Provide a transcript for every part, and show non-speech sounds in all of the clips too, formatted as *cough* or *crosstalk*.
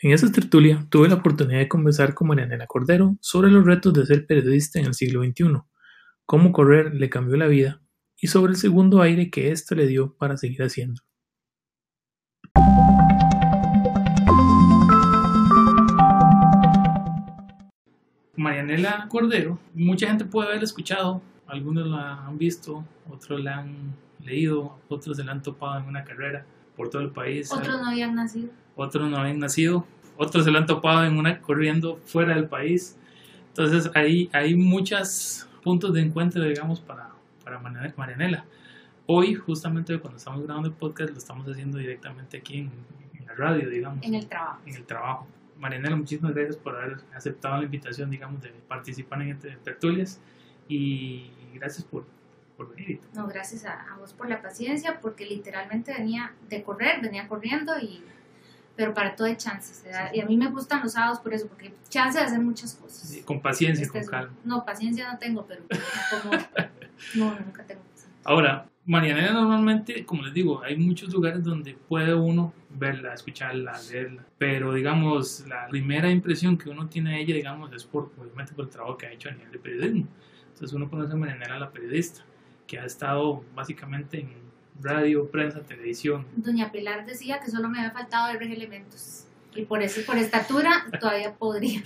En esa tertulia tuve la oportunidad de conversar con Marianela Cordero sobre los retos de ser periodista en el siglo XXI, cómo correr le cambió la vida y sobre el segundo aire que éste le dio para seguir haciendo. Marianela Cordero, mucha gente puede haber escuchado, algunos la han visto, otros la han leído, otros se la han topado en una carrera por todo el país. Otros no habían nacido. Otros no habían nacido, otros se la han topado en una corriendo fuera del país. Entonces ahí hay muchos puntos de encuentro, digamos, para, para Marianela. Hoy, justamente cuando estamos grabando el podcast, lo estamos haciendo directamente aquí en, en la radio, digamos. En el trabajo. En el trabajo. Marianela, muchísimas gracias por haber aceptado la invitación, digamos, de participar en este tertulias y gracias por, por venir. No, gracias a, vos por la paciencia, porque literalmente venía de correr, venía corriendo y pero para todo hay chances. Y a mí me gustan los sábados por eso, porque chance de hacer muchas cosas. con paciencia, este con calma. No, paciencia no tengo, pero como, *laughs* no, nunca tengo. Ahora, Marianela normalmente, como les digo, hay muchos lugares donde puede uno verla, escucharla, leerla, pero digamos, la primera impresión que uno tiene de ella, digamos, es por, obviamente por el trabajo que ha hecho a nivel de periodismo. Entonces uno conoce a Marianela, la periodista, que ha estado básicamente en radio, prensa, televisión. Doña Pilar decía que solo me había faltado ver elementos. Y por eso, por estatura, todavía podría.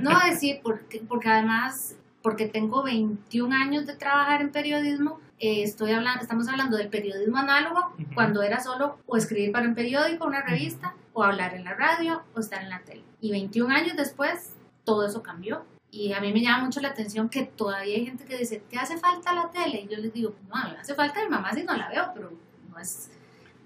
No decir, porque, porque además, porque tengo 21 años de trabajar en periodismo, eh, estoy hablando, estamos hablando del periodismo análogo, cuando era solo o escribir para un periódico, una revista, o hablar en la radio, o estar en la tele. Y 21 años después, todo eso cambió. Y a mí me llama mucho la atención que todavía hay gente que dice, ¿te hace falta la tele? Y yo les digo, no, me hace falta mi mamá si no la veo, pero no es...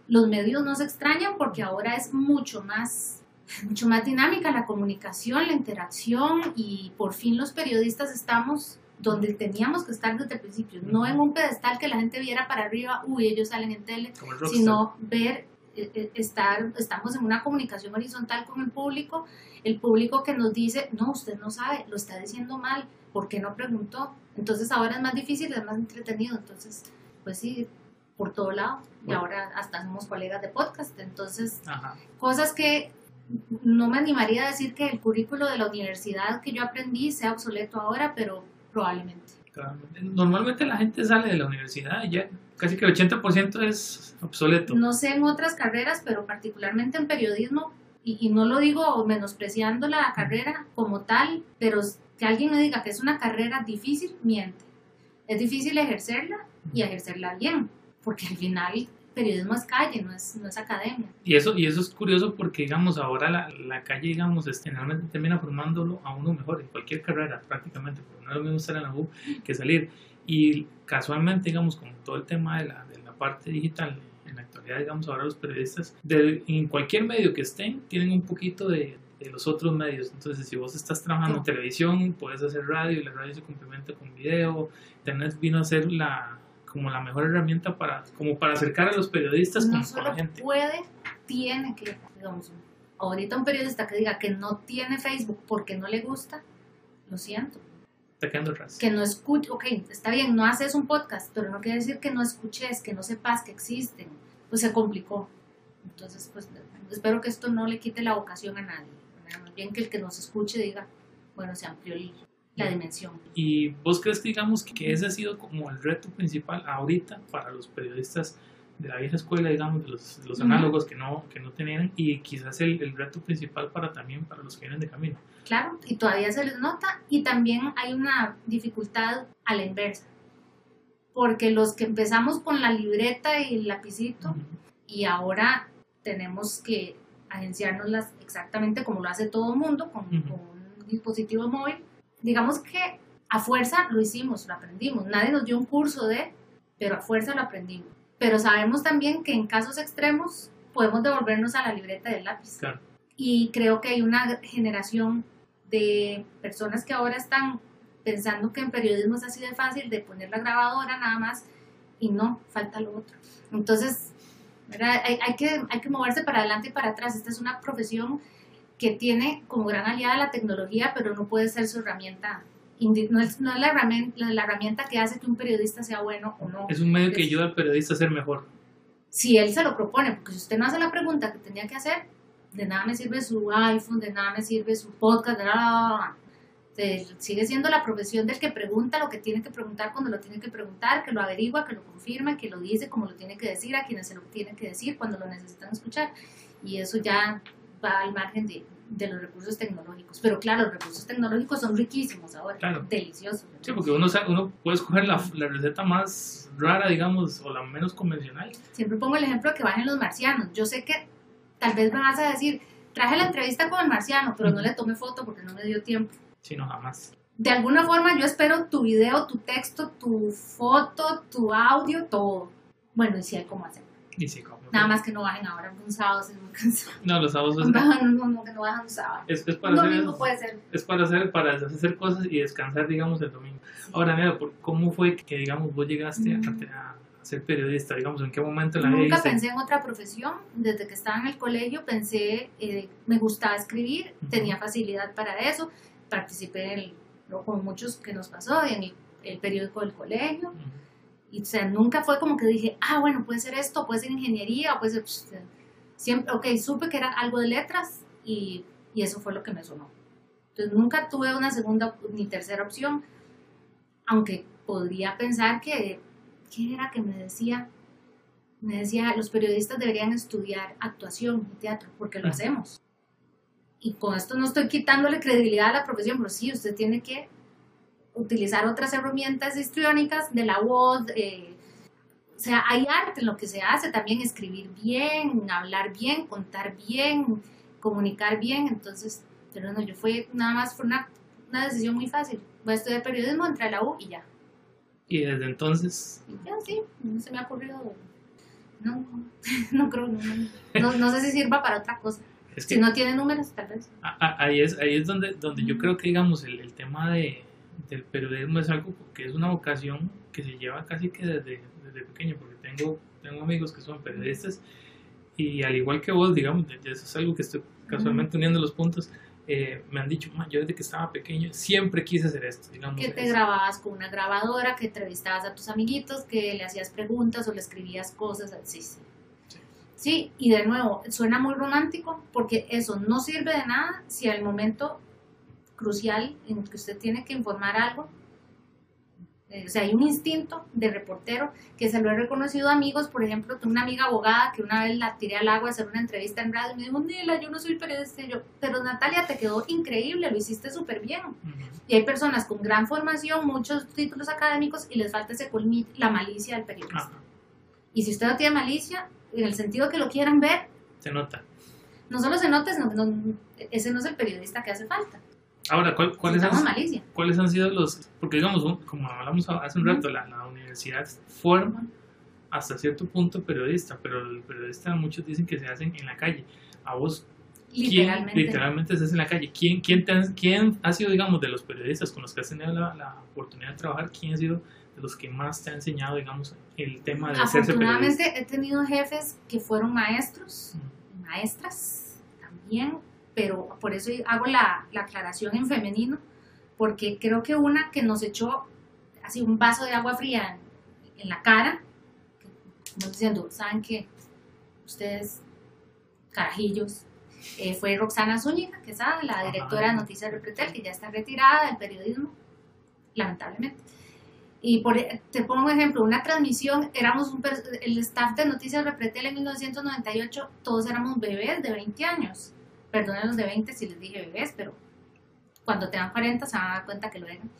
Los medios no se extrañan porque ahora es mucho más *laughs* mucho más dinámica la comunicación, la interacción y por fin los periodistas estamos donde teníamos que estar desde el principio, no en un pedestal que la gente viera para arriba, uy, ellos salen en tele, sino ver, eh, eh, estar, estamos en una comunicación horizontal con el público, el público que nos dice, no, usted no sabe, lo está diciendo mal, ¿por qué no preguntó? Entonces ahora es más difícil, es más entretenido, entonces, pues sí, por todo lado, y ahora hasta somos colegas de podcast, entonces, cosas que no me animaría a decir que el currículo de la universidad que yo aprendí sea obsoleto ahora, pero probablemente. Normalmente la gente sale de la universidad y ya casi que el 80% es obsoleto. No sé en otras carreras, pero particularmente en periodismo, y, no lo digo menospreciando la carrera como tal, pero que alguien me diga que es una carrera difícil, miente. Es difícil ejercerla y ejercerla bien, porque al final periodismo es calle, no es, no es academia. Y eso, y eso es curioso porque, digamos, ahora la, la calle, digamos, generalmente termina formándolo a uno mejor en cualquier carrera prácticamente, porque no es lo mismo estar en la U que salir. Y casualmente, digamos, con todo el tema de la, de la parte digital, actualidad, digamos, ahora los periodistas, de, en cualquier medio que estén, tienen un poquito de, de los otros medios. Entonces, si vos estás trabajando en televisión, puedes hacer radio y la radio se complementa con video. Internet vino a ser la, como la mejor herramienta para, como para acercar a los periodistas no con, solo la gente. puede, tiene que, digamos, ahorita un periodista que diga que no tiene Facebook porque no le gusta, lo siento. Está quedando atrás. Que no escuche, ok, está bien, no haces un podcast, pero no quiere decir que no escuches, que no sepas que existen. Pues se complicó. Entonces, pues espero que esto no le quite la vocación a nadie. Más bien que el que nos escuche diga, bueno, se amplió la dimensión. ¿Y vos crees que digamos que ese ha sido como el reto principal ahorita para los periodistas de la vieja escuela, digamos, de los, los análogos que no, que no tenían y quizás el, el, reto principal para también para los que vienen de camino? Claro, y todavía se les nota y también hay una dificultad a la inversa, porque los que empezamos con la libreta y el lapicito y ahora tenemos que agenciárnoslas exactamente como lo hace todo el mundo con, con un dispositivo móvil, digamos que a fuerza lo hicimos, lo aprendimos. Nadie nos dio un curso de, pero a fuerza lo aprendimos. Pero sabemos también que en casos extremos podemos devolvernos a la libreta del lápiz. Y creo que hay una generación de personas que ahora están pensando que en periodismo es así de fácil de poner la grabadora nada más y no, falta lo otro. Entonces, hay, hay, que, hay que moverse para adelante y para atrás. Esta es una profesión que tiene como gran aliada la tecnología, pero no puede ser su herramienta. No es, no es la, herramienta, la herramienta que hace que un periodista sea bueno o no. Es un medio que ayuda al periodista a ser mejor. Si él se lo propone, porque si usted no hace la pregunta que tenía que hacer, de nada me sirve su iPhone, de nada me sirve su podcast, de nada. Sigue siendo la profesión del que pregunta lo que tiene que preguntar cuando lo tiene que preguntar, que lo averigua, que lo confirma, que lo dice como lo tiene que decir, a quienes se lo tiene que decir cuando lo necesitan escuchar. Y eso ya va al margen de, de los recursos tecnológicos. Pero claro, los recursos tecnológicos son riquísimos ahora, deliciosos. Sí, porque uno, uno puede escoger la, la, receta más rara, digamos, o la menos convencional. Siempre pongo el ejemplo de que bajen los marcianos. Yo sé que tal vez me vas a decir, traje la entrevista con el marciano, pero no le tomé foto porque no me dio tiempo. Sí, no, jamás. De alguna forma yo espero tu video, tu texto, tu foto, tu audio, todo. Bueno, y si hay cómo hacer. Y sí, cómo Nada más que no bajen ahora un sábado, es muy cansado. No, los sábados es... No, no, no, que no bajen un sábado. Es, es para un domingo hacer, puede ser. Es para hacer, para hacer cosas y descansar, digamos, el domingo. Ahora, mira, ¿cómo fue que, digamos, vos llegaste mm. a, ser periodista? Digamos, ¿en qué momento la Nunca pensé en otra profesión. Desde que estaba en el colegio pensé, eh, me gustaba escribir, tenía facilidad para eso. Participé en el, con muchos que nos pasó, en el, periódico del colegio. Y o sea, nunca fue como que dije, ah, bueno, puede ser esto, puede ser ingeniería, puede ser... Pues, siempre, ok, supe que era algo de letras y, y eso fue lo que me sonó. Entonces nunca tuve una segunda ni tercera opción, aunque podría pensar que, ¿qué era que me decía? Me decía, los periodistas deberían estudiar actuación y teatro, porque lo hacemos. Y con esto no estoy quitándole credibilidad a la profesión, pero sí, usted tiene que utilizar otras herramientas histriónicas de la voz. Eh, o sea, hay arte en lo que se hace, también escribir bien, hablar bien, contar bien, comunicar bien. Entonces, pero no, yo fue nada más, fue una, una decisión muy fácil. Voy a estudiar periodismo, entré a la U y ya. ¿Y desde entonces? ya, sí, no se me ha ocurrido. No, *laughs* no, creo, no, no, sé si sirva para otra cosa. Si no tiene números, tal vez. Ahí es, ahí es donde, donde yo creo que, digamos, el, el tema de, del periodismo es algo que es una vocación que se lleva casi que desde, desde pequeño, porque tengo, tengo amigos que son periodistas y al igual que vos, digamos, eso es algo que estoy casualmente uniendo los puntos, eh, me han dicho, yo desde que estaba pequeño siempre quise hacer esto, digamos. Que te grababas con una grabadora, que entrevistabas a tus amiguitos, que le hacías preguntas o le escribías cosas, sí, sí. Sí, y de nuevo, suena muy romántico porque eso no sirve de nada si al momento crucial en que usted tiene que informar algo. Eh, o sea, hay un instinto de reportero que se lo he reconocido a amigos. Por ejemplo, tengo una amiga abogada que una vez la tiré al agua a hacer una entrevista en radio y me dijo, Nela, yo no soy periodista. yo, pero Natalia, te quedó increíble, lo hiciste súper bien. Y hay personas con gran formación, muchos títulos académicos y les falta ese colmillo, la malicia del periodista. Y si usted no tiene malicia, en el sentido que lo quieran ver, se nota. No solo se nota, ese no es el periodista que hace falta. Ahora, ¿cuáles, han, ¿cuáles han sido los...? Porque digamos, como hablamos hace un rato, la, universidad forma hasta cierto punto periodista, pero el periodista muchos dicen que se hacen en la calle. A vos, literalmente, ¿quién, literalmente se hace en la calle. ¿Quién, quién, ¿Quién ha sido, digamos, de los periodistas con los que has tenido la, oportunidad de trabajar, quién ha sido de los que más te ha enseñado, digamos, el tema de hacerse periodista? Afortunadamente he tenido jefes que fueron maestros, maestras también, pero por eso hago la, la, aclaración en femenino, porque creo que una que nos echó así un vaso de agua fría en, la cara, como diciendo, ¿saben qué? Ustedes, carajillos, eh, fue Roxana Zúñiga, que sabe, la directora de Noticias Repretel, que ya está retirada del periodismo, lamentablemente. Y por, te pongo un ejemplo, una transmisión, éramos un, el staff de Noticias Repretel en 1998, todos éramos bebés de 20 años perdonen los de 20 si les dije bebés, pero cuando tengan 40 se van a dar cuenta que lo eran.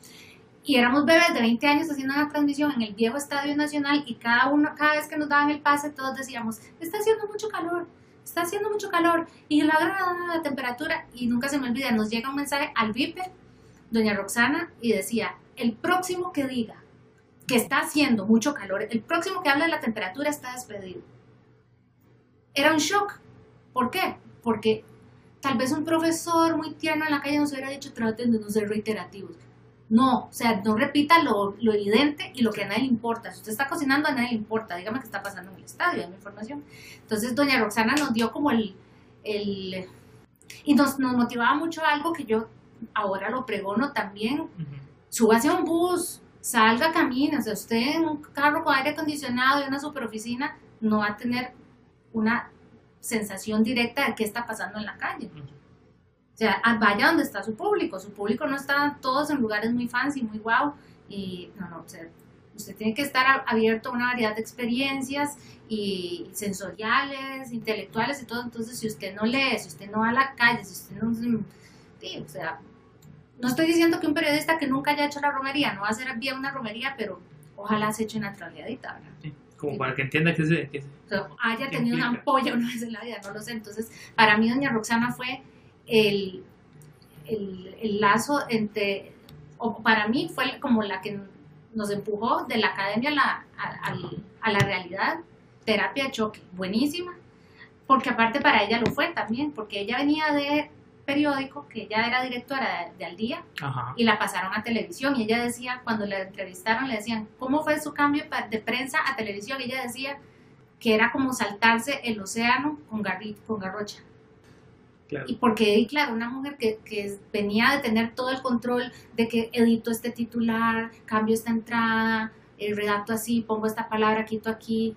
Y éramos bebés de 20 años haciendo una transmisión en el viejo Estadio Nacional y cada uno, cada vez que nos daban el pase, todos decíamos, está haciendo mucho calor, está haciendo mucho calor y la, la, la temperatura, y nunca se me olvida, nos llega un mensaje al Viper, doña Roxana, y decía, el próximo que diga que está haciendo mucho calor, el próximo que hable de la temperatura está despedido. Era un shock. ¿Por qué? Porque tal vez un profesor muy tierno en la calle nos hubiera dicho traten de no ser reiterativos. No, o sea, no repita lo, lo, evidente y lo que a nadie le importa. Si usted está cocinando, a nadie le importa. Dígame qué está pasando en el estadio, dame información. Entonces, doña Roxana nos dio como el... el y nos, nos motivaba mucho algo que yo ahora lo pregono también. Súbase a un bus, salga, camine. O sea, usted en un carro con aire acondicionado y una superoficina no va a tener una sensación directa de qué está pasando en la calle. O sea, ah, vaya donde está su público. Su público no está todos en lugares muy fancy, muy guau. Y no, no, o sea, usted tiene que estar abierto a una variedad de experiencias y sensoriales, intelectuales y todo. Entonces, si usted no lee, si usted no va a la calle, si usted no... Sí, o sea, no estoy diciendo que un periodista que nunca haya hecho la romería no va a hacer bien una romería, pero ojalá se eche una troleadita, ¿verdad? Sí, como para que entienda que se... Que se haya tenido una ampolla una vez en la vida, no lo sé. Entonces, para mí doña Roxana fue el, el, el lazo entre... O para mí fue como la que nos empujó de la academia a la, a, a la realidad, terapia de choque, buenísima, porque aparte para ella lo fue también, porque ella venía de periódico, que ella era directora de, Al Día, y la pasaron a televisión, y ella decía, cuando la entrevistaron, le decían, ¿cómo fue su cambio de prensa a televisión? Y ella decía que era como saltarse el océano con, con garrocha. Y porque, claro, una mujer que, que, venía de tener todo el control de que edito este titular, cambio esta entrada, el redacto así, pongo esta palabra, quito aquí,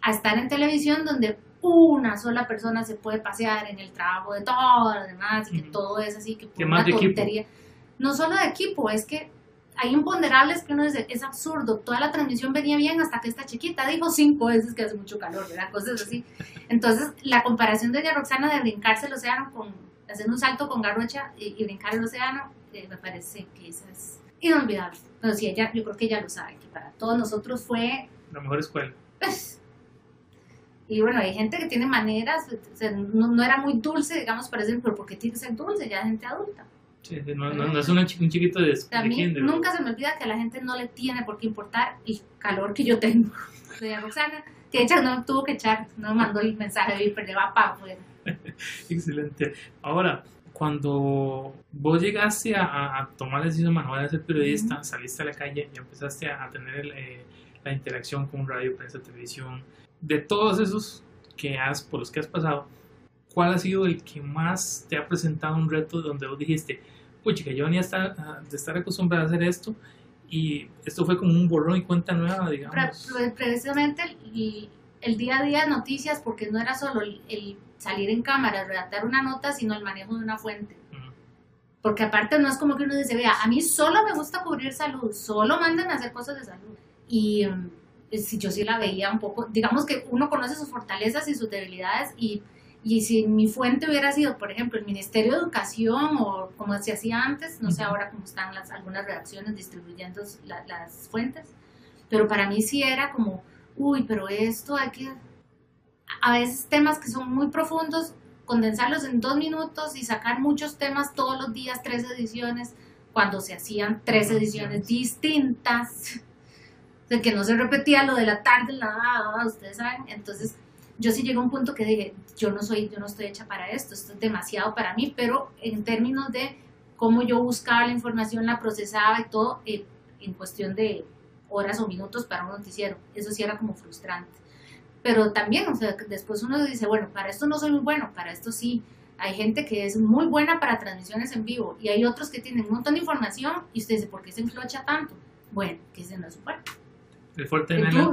a estar en televisión donde una sola persona se puede pasear en el trabajo de todos los demás y que todo es así, que por una tontería. No solo de equipo, es que hay imponderables que uno dice, es absurdo, toda la transmisión venía bien hasta que esta chiquita dijo cinco veces que hace mucho calor, ¿verdad? Cosas así. Entonces, la comparación de Roxana de brincarse el océano con, hacer un salto con garrocha y, brincar el océano, eh, me parece que eso es inolvidable. Pero sí, ella, yo creo que ella lo sabe, que para todos nosotros fue... La mejor escuela. Pues, y bueno, hay gente que tiene maneras, no, era muy dulce, digamos, parece, pero ¿por qué tiene que ser dulce? Ya es gente adulta. Sí, no, no, es un chiquito de, También, Nunca se me olvida que a la gente no le tiene por qué importar el calor que yo tengo. *laughs* Doña Roxana, que ella no tuvo que echar, no mandó el mensaje de pero va para afuera. *laughs* Excelente. Ahora, cuando vos llegaste a, tomar la decisión de ser periodista, saliste a la calle y empezaste a, tener eh, la interacción con radio, prensa, televisión, de todos esos que has, por los que has pasado, ¿cuál ha sido el que más te ha presentado un reto donde vos dijiste, pucha, que yo venía a de estar acostumbrado a hacer esto y esto fue como un borrón y cuenta nueva, digamos? Precisamente el, el día a día de noticias, porque no era solo el, salir en cámara, redactar una nota, sino el manejo de una fuente. Porque aparte no es como que uno dice, vea, a mí solo me gusta cubrir salud, solo mandan a hacer cosas de salud. Y si yo sí la veía un poco, digamos que uno conoce sus fortalezas y sus debilidades y, y si mi fuente hubiera sido, por ejemplo, el Ministerio de Educación o como se hacía antes, no sé ahora cómo están las, algunas redacciones distribuyendo las fuentes, pero para mí sí era como, uy, pero esto hay que, a veces temas que son muy profundos, condensarlos en dos minutos y sacar muchos temas todos los días, tres ediciones, cuando se hacían tres ediciones distintas de que no se repetía lo de la tarde, la, ustedes saben, entonces yo sí llegué a un punto que dije, yo no soy, yo no estoy hecha para esto, esto es demasiado para mí, pero en términos de cómo yo buscaba la información, la procesaba y todo, eh, en cuestión de horas o minutos para un noticiero, eso sí era como frustrante. Pero también, o sea, después uno dice, bueno, para esto no soy muy bueno, para esto sí. Hay gente que es muy buena para transmisiones en vivo y hay otros que tienen un montón de información y usted dice, ¿por qué se enclocha tanto? Bueno, que ese no es. El fuerte de Nela.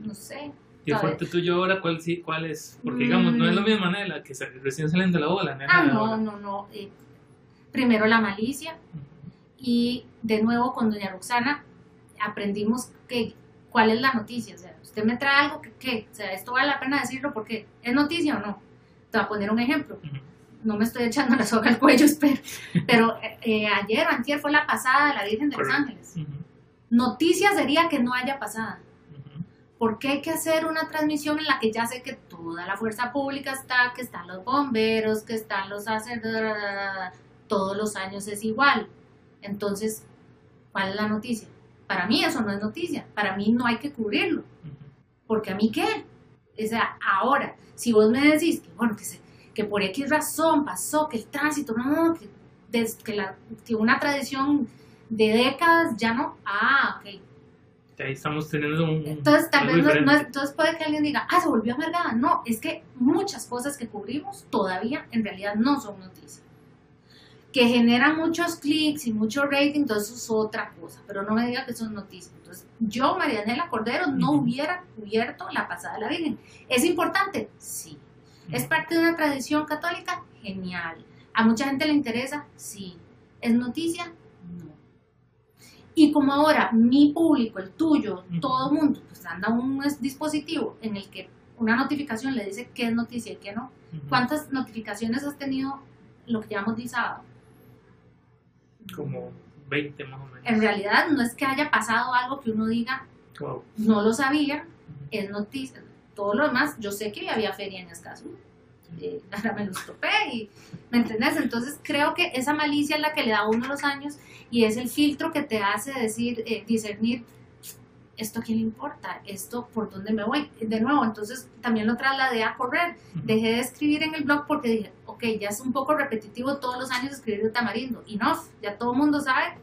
No sé. ¿Y el fuerte tuyo ahora cuál, sí, cuál es? Porque digamos, no es lo mm. mismo Nela, que recién salen de la bola. ah, no, no, no. Eh, primero la malicia y de nuevo con doña Roxana aprendimos que cuál es la noticia. O sea, usted me trae algo que, ¿qué? O sea, esto vale la pena decirlo porque es noticia o no. Te voy a poner un ejemplo. No me estoy echando la soga al cuello, *laughs* espero. Pero eh, eh, ayer o antier fue la pasada de la Virgen de los Ángeles. Noticias sería que no haya pasada. Porque hay que hacer una transmisión en la que ya sé que toda la fuerza pública está, que están los bomberos, que están los sacerdotes, todos los años es igual. Entonces, ¿cuál es la noticia? Para mí eso no es noticia, para mí no hay que cubrirlo. Porque a mí qué? O sea, ahora, si vos me decís que, bueno, que, que por X razón pasó, que el tránsito, no, que, que, la, que una tradición de décadas ya no. Ah, ok. Ahí estamos teniendo un. Entonces, tal vez no, entonces puede que alguien diga, ah, se volvió amargada. No, es que muchas cosas que cubrimos todavía en realidad no son noticias. Que generan muchos clics y mucho rating, entonces eso es otra cosa. Pero no me diga que son noticias. Entonces, yo, Marianela Cordero, no hubiera cubierto la pasada de la Virgen. ¿Es importante? Sí. ¿Es parte de una tradición católica? Genial. ¿A mucha gente le interesa? Sí. ¿Es noticia? Y como ahora mi público, el tuyo, Ujú. todo el mundo, pues anda un dispositivo en el que una notificación le dice qué es noticia y qué no. ¿Cuántas notificaciones has tenido lo que llamamos de sábado? Como 20 más o menos. En realidad no es que haya pasado algo que uno diga, Wow. no lo sabía, es noticia. Todo lo demás, yo sé que había feria en Escazú. Eh, ahora *laughs* me los topé y, ¿me entendés? Entonces creo que esa malicia es la que le da a uno los años y es el filtro que te hace decir, eh, discernir, ¿esto a quién le importa? ¿Esto por dónde me voy? De nuevo, entonces también lo trasladé a correr. Dejé de escribir en el blog porque dije, ok, ya es un poco repetitivo todos los años escribir de tamarindo. Y no, ya todo el mundo sabe.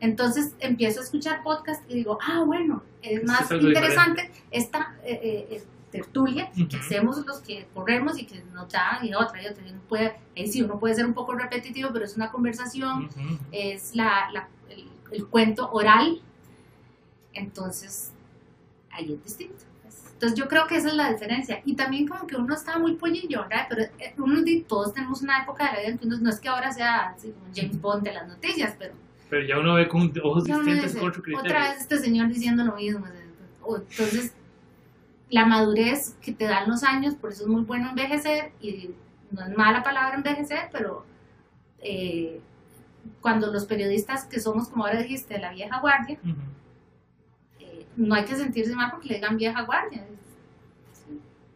Entonces empiezo a escuchar podcast y digo, ah, bueno, es más interesante esta eh, eh, eh, tertulia que Ujú. hacemos los que corremos y que nos dan y otra y otra. Y uno puede, ahí sí, uno puede ser un poco repetitivo, pero es una conversación, Ujú. es la, la- el, el cuento oral. Entonces, ahí es distinto. Entonces yo creo que esa es la diferencia. Y también como que uno está muy pollillo, ¿verdad? Pero eh, uno, todos tenemos una época de la vida en que uno, no es que ahora sea así como James Bond de las noticias, pero Pero ya uno ve con ojos distintos dice, con otro criterio. otra vez este señor diciendo lo mismo. Entonces, la madurez que te dan los años, por eso es muy bueno envejecer, y no es mala palabra envejecer, pero eh, cuando los periodistas que somos, como ahora dijiste, de la vieja guardia, Ujú. eh, no hay que sentirse mal porque le digan vieja guardia.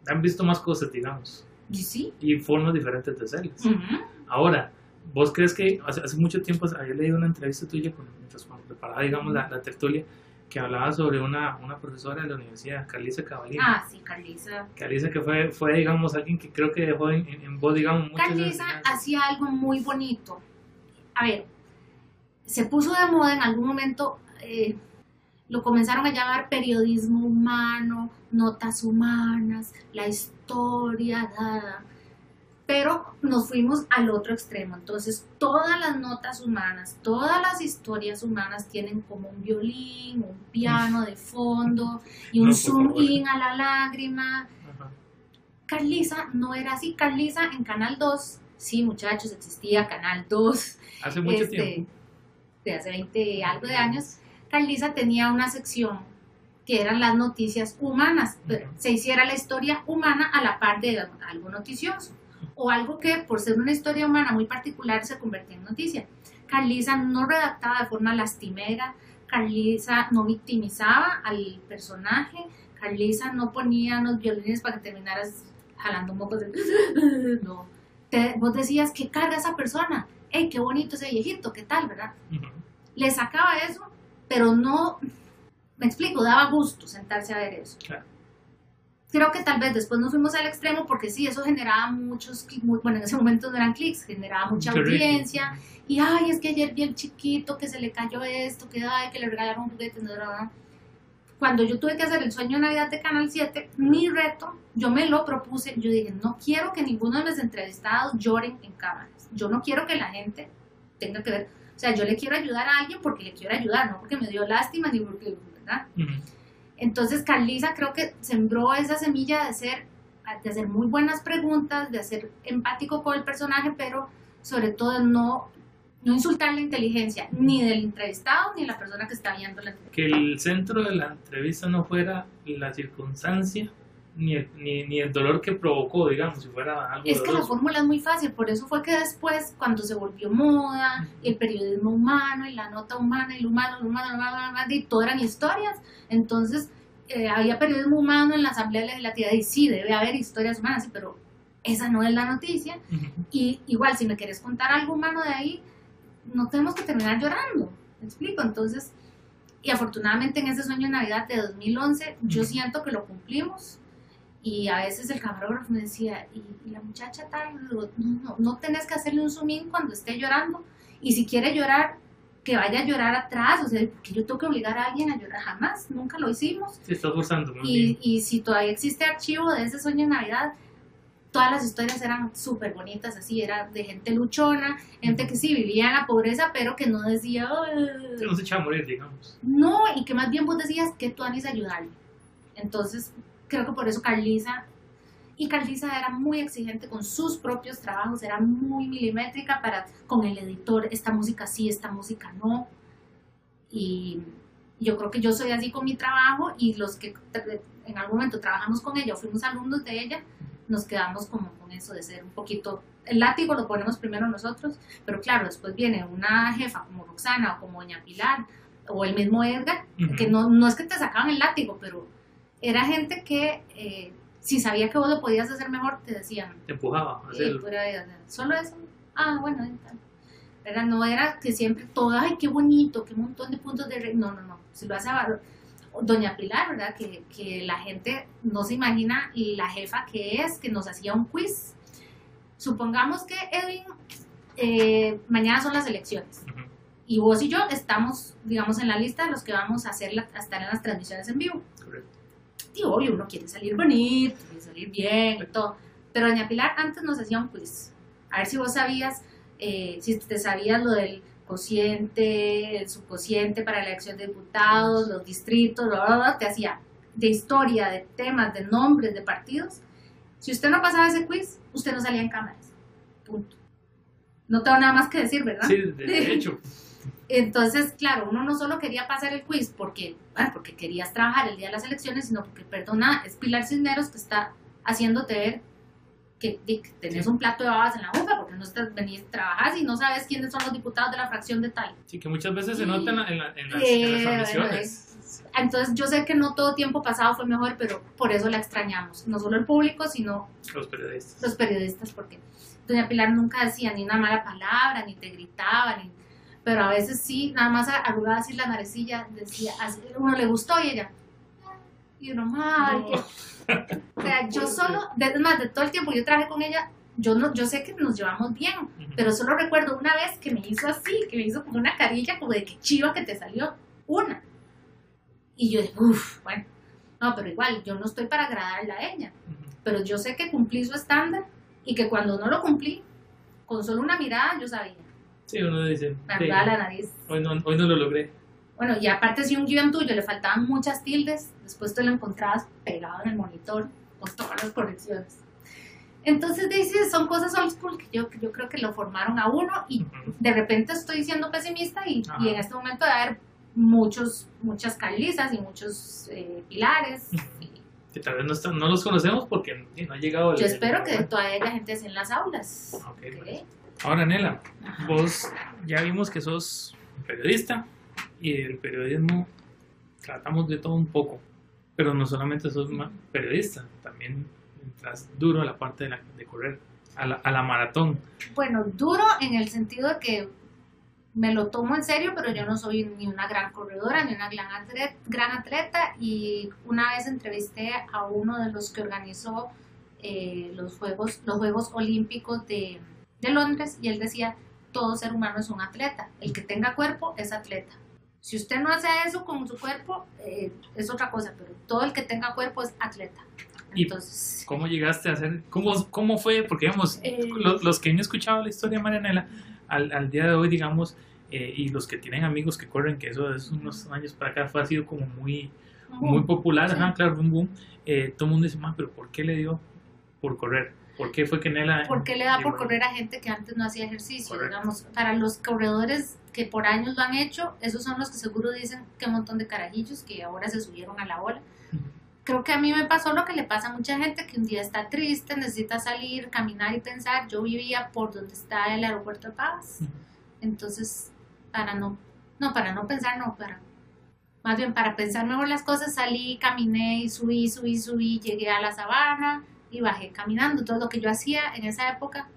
Han visto más cosas, digamos, Y sí. y formas diferentes de hacerlas. Ujú. Ahora, ¿vos crees que hace, hace mucho tiempo había leído una entrevista tuya con, mientras cuando preparaba, digamos, la, la tertulia, que hablaba sobre una, una profesora de la universidad, Carlisa Cavalini? Ah, sí, Carlisa. Carlisa que fue, fue, digamos, alguien que creo que dejó en, en, en vos, digamos, Carlisa hacía algo muy bonito. A ver, se puso de moda en algún momento, eh, lo comenzaron a llamar periodismo humano, notas humanas, la historia, da, da. Pero nos fuimos al otro extremo. Entonces, todas las notas humanas, todas las historias humanas tienen como un violín, un piano de fondo y un No, zoom in a la lágrima. Ajá. Carlisa no era así. Carlisa en Canal 2, sí, muchachos, existía Canal 2 Hace mucho este, tiempo. de hace 20 y algo de años. Carlisa tenía una sección que eran las noticias humanas. Se hiciera la historia humana a la par de algo noticioso o algo que por ser una historia humana muy particular se convertía en noticia. Carlisa no redactaba de forma lastimera, Carlisa no victimizaba al personaje, Carlisa no ponía los violines para que terminaras jalando mocos. de- *laughs* No. Te- vos decías, ¿qué carga esa persona? ¡Ey, qué bonito ese viejito! ¿Qué tal, verdad? Le sacaba eso, pero no, me explico, daba gusto sentarse a ver eso. Claro. Creo que tal vez después nos fuimos al extremo porque sí, eso generaba muchos, clics, muy- bueno, en ese momento no eran clics, generaba mucha Qué rico. audiencia. Y ay, es que ayer vi el chiquito que se le cayó esto, que ay, que le regalaron juguetes, no, no, no. Cuando yo tuve que hacer el sueño de Navidad de Canal 7, mi reto, yo me lo propuse, yo dije, no quiero que ninguno de mis entrevistados lloren en cámaras. Yo no quiero que la gente tenga que ver, o sea, yo le quiero ayudar a alguien porque le quiero ayudar, no porque me dio lástima ni porque. Entonces Carlisa creo que sembró esa semilla de ser, de hacer muy buenas preguntas, de ser empático con el personaje, pero sobre todo no, no insultar la inteligencia ni del entrevistado ni de la persona que está viendo la entrevista. Que el centro de la entrevista no fuera la circunstancia ni el, ni, ni el dolor que provocó, digamos, si fuera algo Es que la fórmula es muy fácil, por eso fue que después, cuando se volvió moda, y el periodismo humano, y la nota humana, y lo humano, lo humano, lo humano, y todo eran historias, entonces eh, había periodismo humano en la Asamblea Legislativa, y sí, debe haber historias humanas, pero esa no es la noticia, y igual, si me quieres contar algo humano de ahí, no tenemos que terminar llorando, ¿me explico? Entonces, y afortunadamente en ese sueño de Navidad de 2011, yo siento que lo cumplimos, y a veces el camarógrafo me decía, ¿y, y la muchacha tal? No, no, no tenés que hacerle un zoom in cuando esté llorando. Y si quiere llorar, que vaya a llorar atrás. O sea, porque yo tengo que obligar a alguien a llorar. Jamás, nunca lo hicimos. Sí, está forzando, Y, bien. y si todavía existe archivo de ese sueño de Navidad, todas las historias eran súper bonitas, así, era de gente luchona, gente que sí vivía en la pobreza, pero que no decía. Que no se echaba a morir, digamos. No, y que más bien vos decías que tú anís ayudarle. Entonces, creo que por eso Carlisa, Y Carlisa era muy exigente con sus propios trabajos, era muy milimétrica para con el editor, esta música sí, esta música no. Y yo creo que yo soy así con mi trabajo y los que en algún momento trabajamos con ella o fuimos alumnos de ella, nos quedamos como con eso de ser un poquito, el látigo lo ponemos primero nosotros, pero claro, después viene una jefa como Roxana o como Doña Pilar o el mismo Edgar, que no, no es que te sacaban el látigo, pero era gente que eh, si sabía que vos lo podías hacer mejor, te decían. Te empujaba a hacerlo. solo eso. Ah, bueno, era, no era que siempre todo, ay, qué bonito, qué montón de puntos de... No, no, no. Si lo hace Doña Pilar, ¿verdad? Que, que la gente no se imagina la jefa que es, que nos hacía un quiz. Supongamos que Edwin, eh, mañana son las elecciones. Y vos y yo estamos, digamos, en la lista de los que vamos a hacer estar en las transmisiones en vivo. Correcto. Y obvio, uno quiere salir bonito, quiere salir bien y todo. Pero Doña Pilar antes nos hacía un quiz. A ver si vos sabías, eh, si te sabías lo del cociente, el subcociente para la elección de diputados, los distritos, bla, bla, bla, te hacía de historia, de temas, de nombres, de partidos. Si usted no pasaba ese quiz, usted no salía en cámaras. Punto. No tengo nada más que decir, ¿verdad? Sí, de hecho. *laughs* Entonces, claro, uno no solo quería pasar el quiz porque, bueno, porque querías trabajar el día de las elecciones, sino porque, perdona, es Pilar Cisneros que está haciéndote ver que, tenés un plato de babas en la boca porque no estás venís a trabajar y no sabes quiénes son los diputados de la fracción de tal. Sí, que muchas veces se nota en, en, las, eh, entonces yo sé que no todo tiempo pasado fue mejor, pero por eso la extrañamos. No solo el público, sino los periodistas. Los periodistas, porque doña Pilar nunca decía ni una mala palabra, ni te gritaba, ni pero a veces sí, nada más arrugaba así la narecilla, decía, así, uno le gustó y ella, y uno, mal, o sea, yo solo, de, más de todo el tiempo yo trabajé con ella, yo no, yo sé que nos llevamos bien, pero solo recuerdo una vez que me hizo así, que me hizo como una carilla, como de que chiva que te salió, una. Y yo dije, uff, bueno, no, pero igual, yo no estoy para agradarla a ella, pero yo sé que cumplí su estándar y que cuando no lo cumplí, con solo una mirada yo sabía. Sí, uno dice. la nariz. Hoy no, hoy no lo logré. Bueno, y aparte si un guion tuyo le faltaban muchas tildes, después te lo encontrabas pegado en el monitor con todas las correcciones. Entonces, dice, son cosas old school que yo, yo creo que lo formaron a uno y de repente estoy siendo pesimista y, y, en este momento de haber muchos, muchas calizas y muchos eh, pilares. que tal vez no, están, no los conocemos porque no ha llegado. Yo espero que todavía haya gente en las aulas. Okay, Ahora, Nela, vos ya vimos que sos periodista y el periodismo tratamos de todo un poco, pero no solamente sos periodista, también entras duro a la parte de, la, de correr, a la, a la maratón. Bueno, duro en el sentido de que me lo tomo en serio, pero yo no soy ni una gran corredora ni una gran atleta, gran atleta y una vez entrevisté a uno de los que organizó eh, los Juegos, los Juegos Olímpicos de de Londres y él decía, todo ser humano es un atleta, el que tenga cuerpo es atleta. Si usted no hace eso con su cuerpo, eh, es otra cosa, pero todo el que tenga cuerpo es atleta. Entonces, ¿Cómo llegaste a hacer? ¿Cómo, cómo fue? Porque, digamos, eh, los, que han escuchado la historia de Marianela, al, al día de hoy, digamos, eh, y los que tienen amigos que corren, que eso es unos años para acá fue, ha sido como muy, muy popular, claro, boom, boom. todo el mundo dice, pero ¿por qué le dio por correr? ¿Por qué fue que Nela... ¿Por qué le da por correr a gente que antes no hacía ejercicio? Digamos, para los corredores que por años lo han hecho, esos son los que seguro dicen que un montón de carajillos que ahora se subieron a la ola. Creo que a mí me pasó lo que le pasa a mucha gente, que un día está triste, necesita salir, caminar y pensar. Yo vivía por donde está el aeropuerto de Paz. Entonces, para no, no, para no pensar, no, para más bien para pensar mejor las cosas, salí, caminé y subí, subí, subí, llegué a la sabana, y bajé caminando. Todo lo que yo hacía en esa época,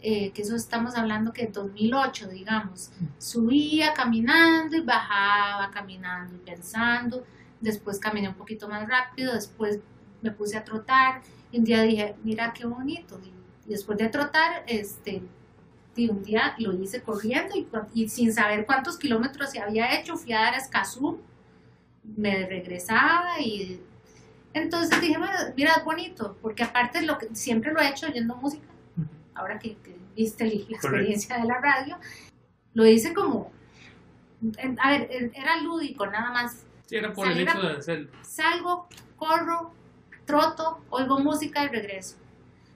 eh, que eso estamos hablando que en 2008, digamos, subía caminando y bajaba caminando y pensando. Después caminé un poquito más rápido, después me puse a trotar y un día dije, mira qué bonito. Y después de trotar, este, y un día lo hice corriendo y, sin saber cuántos kilómetros se había hecho, fui a dar a Escazú, me regresaba y entonces dije, mira, es bonito, porque aparte lo que siempre lo he hecho oyendo música, ahora que, viste la experiencia de la radio, lo hice como, a ver, era lúdico nada más. Sí, era por el hecho de hacer. Salgo, corro, troto, oigo música y regreso.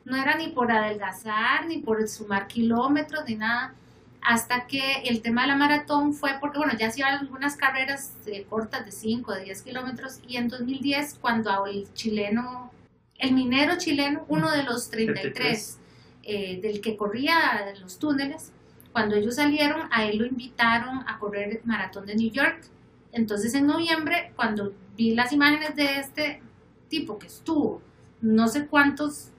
No era ni por adelgazar, ni por sumar kilómetros, ni nada. Hasta que el tema de la maratón fue porque, bueno, ya hacía algunas carreras cortas de 5, de 10 kilómetros. Y en 2010, cuando el chileno, el minero chileno, uno de los 33, eh, del que corría en los túneles, cuando ellos salieron, a él lo invitaron a correr el maratón de New York. Entonces, en noviembre, cuando vi las imágenes de este tipo que estuvo no sé cuántas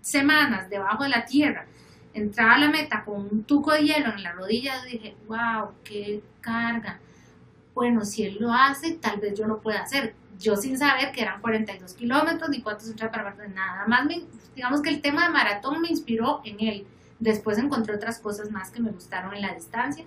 semanas debajo de la tierra, entraba a la meta con un tuco de hielo en la rodilla, dije, wow, qué carga. Bueno, si él lo hace, tal vez yo lo pueda hacer. Yo sin saber que eran 42 kilómetros ni cuántos entra para nada más. digamos que el tema de maratón me inspiró en él. Después encontré otras cosas más que me gustaron en la distancia.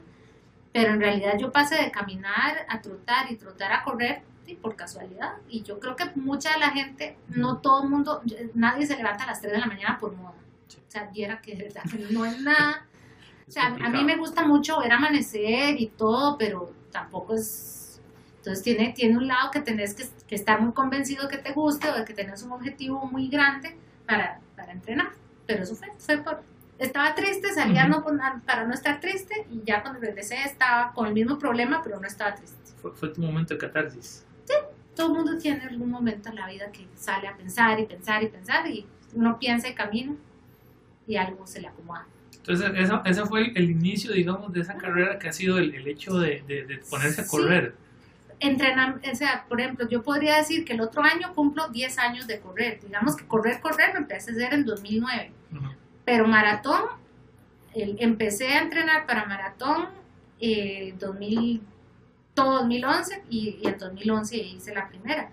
Pero en realidad yo pasé de caminar a trotar y trotar a correr por casualidad. Y yo creo que mucha de la gente, no todo el mundo, nadie se levanta a las 3 de la mañana por moda. O sea, viera que de verdad no es nada. *laughs* O sea, a mí me gusta mucho ver amanecer y todo, pero tampoco es... Entonces tiene, tiene un lado que tenés que, que estar muy convencido que te guste o de que tenés un objetivo muy grande para, para entrenar. Pero eso fue, fue por... Estaba triste, salía no, para no estar triste y ya cuando regresé estaba con el mismo problema, pero no estaba triste. Fue, fue tu momento de catarsis. Sí, todo el mundo tiene algún momento en la vida que sale a pensar y pensar y pensar y uno piensa y camina y algo se le acomoda. Entonces, eso, ese fue el, inicio, digamos, de esa carrera que ha sido el, el hecho de, de, ponerse a correr. Entrenar, o sea, por ejemplo, yo podría decir que el otro año cumplo 10 años de correr. Digamos que correr, correr, me empecé a hacer en 2009. Pero maratón, el, empecé a entrenar para maratón eh, 2000, todo 2011 y, y en 2011 hice la primera.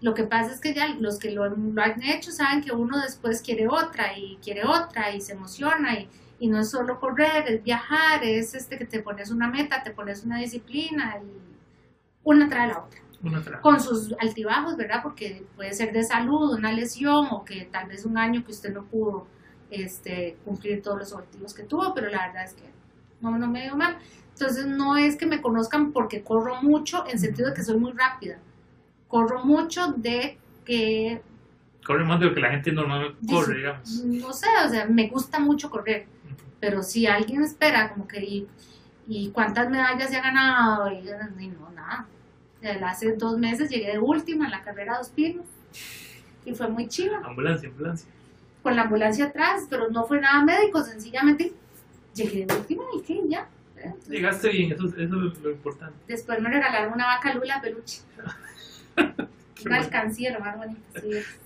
Lo que pasa es que ya los que lo, han hecho saben que uno después quiere otra y quiere otra y se emociona y, y, no es solo correr, es viajar, es este que te pones una meta, te pones una disciplina y una trae la otra. Una Con sus altibajos, ¿verdad? Porque puede ser de salud, una lesión o que tal vez un año que usted no pudo este, cumplir todos los objetivos que tuvo, pero la verdad es que no, no me dio mal. Entonces no es que me conozcan porque corro mucho en sentido de que soy muy rápida corro mucho de que... Corre más de lo que la gente normalmente corre, digamos. No sé, o sea, me gusta mucho correr, pero si alguien espera como que... ¿Y, cuántas medallas se ha ganado? Y, no, nada. Hace dos meses llegué de última en la carrera de Dos Pinos y fue muy chido. Ambulancia, ambulancia. Con la ambulancia atrás, pero no fue nada médico, sencillamente llegué de última y qué, ya. Llegaste bien, eso, eso, es lo importante. Después me regalaron una vaca lula peluche. *laughs* Una alcancía, lo más bonito.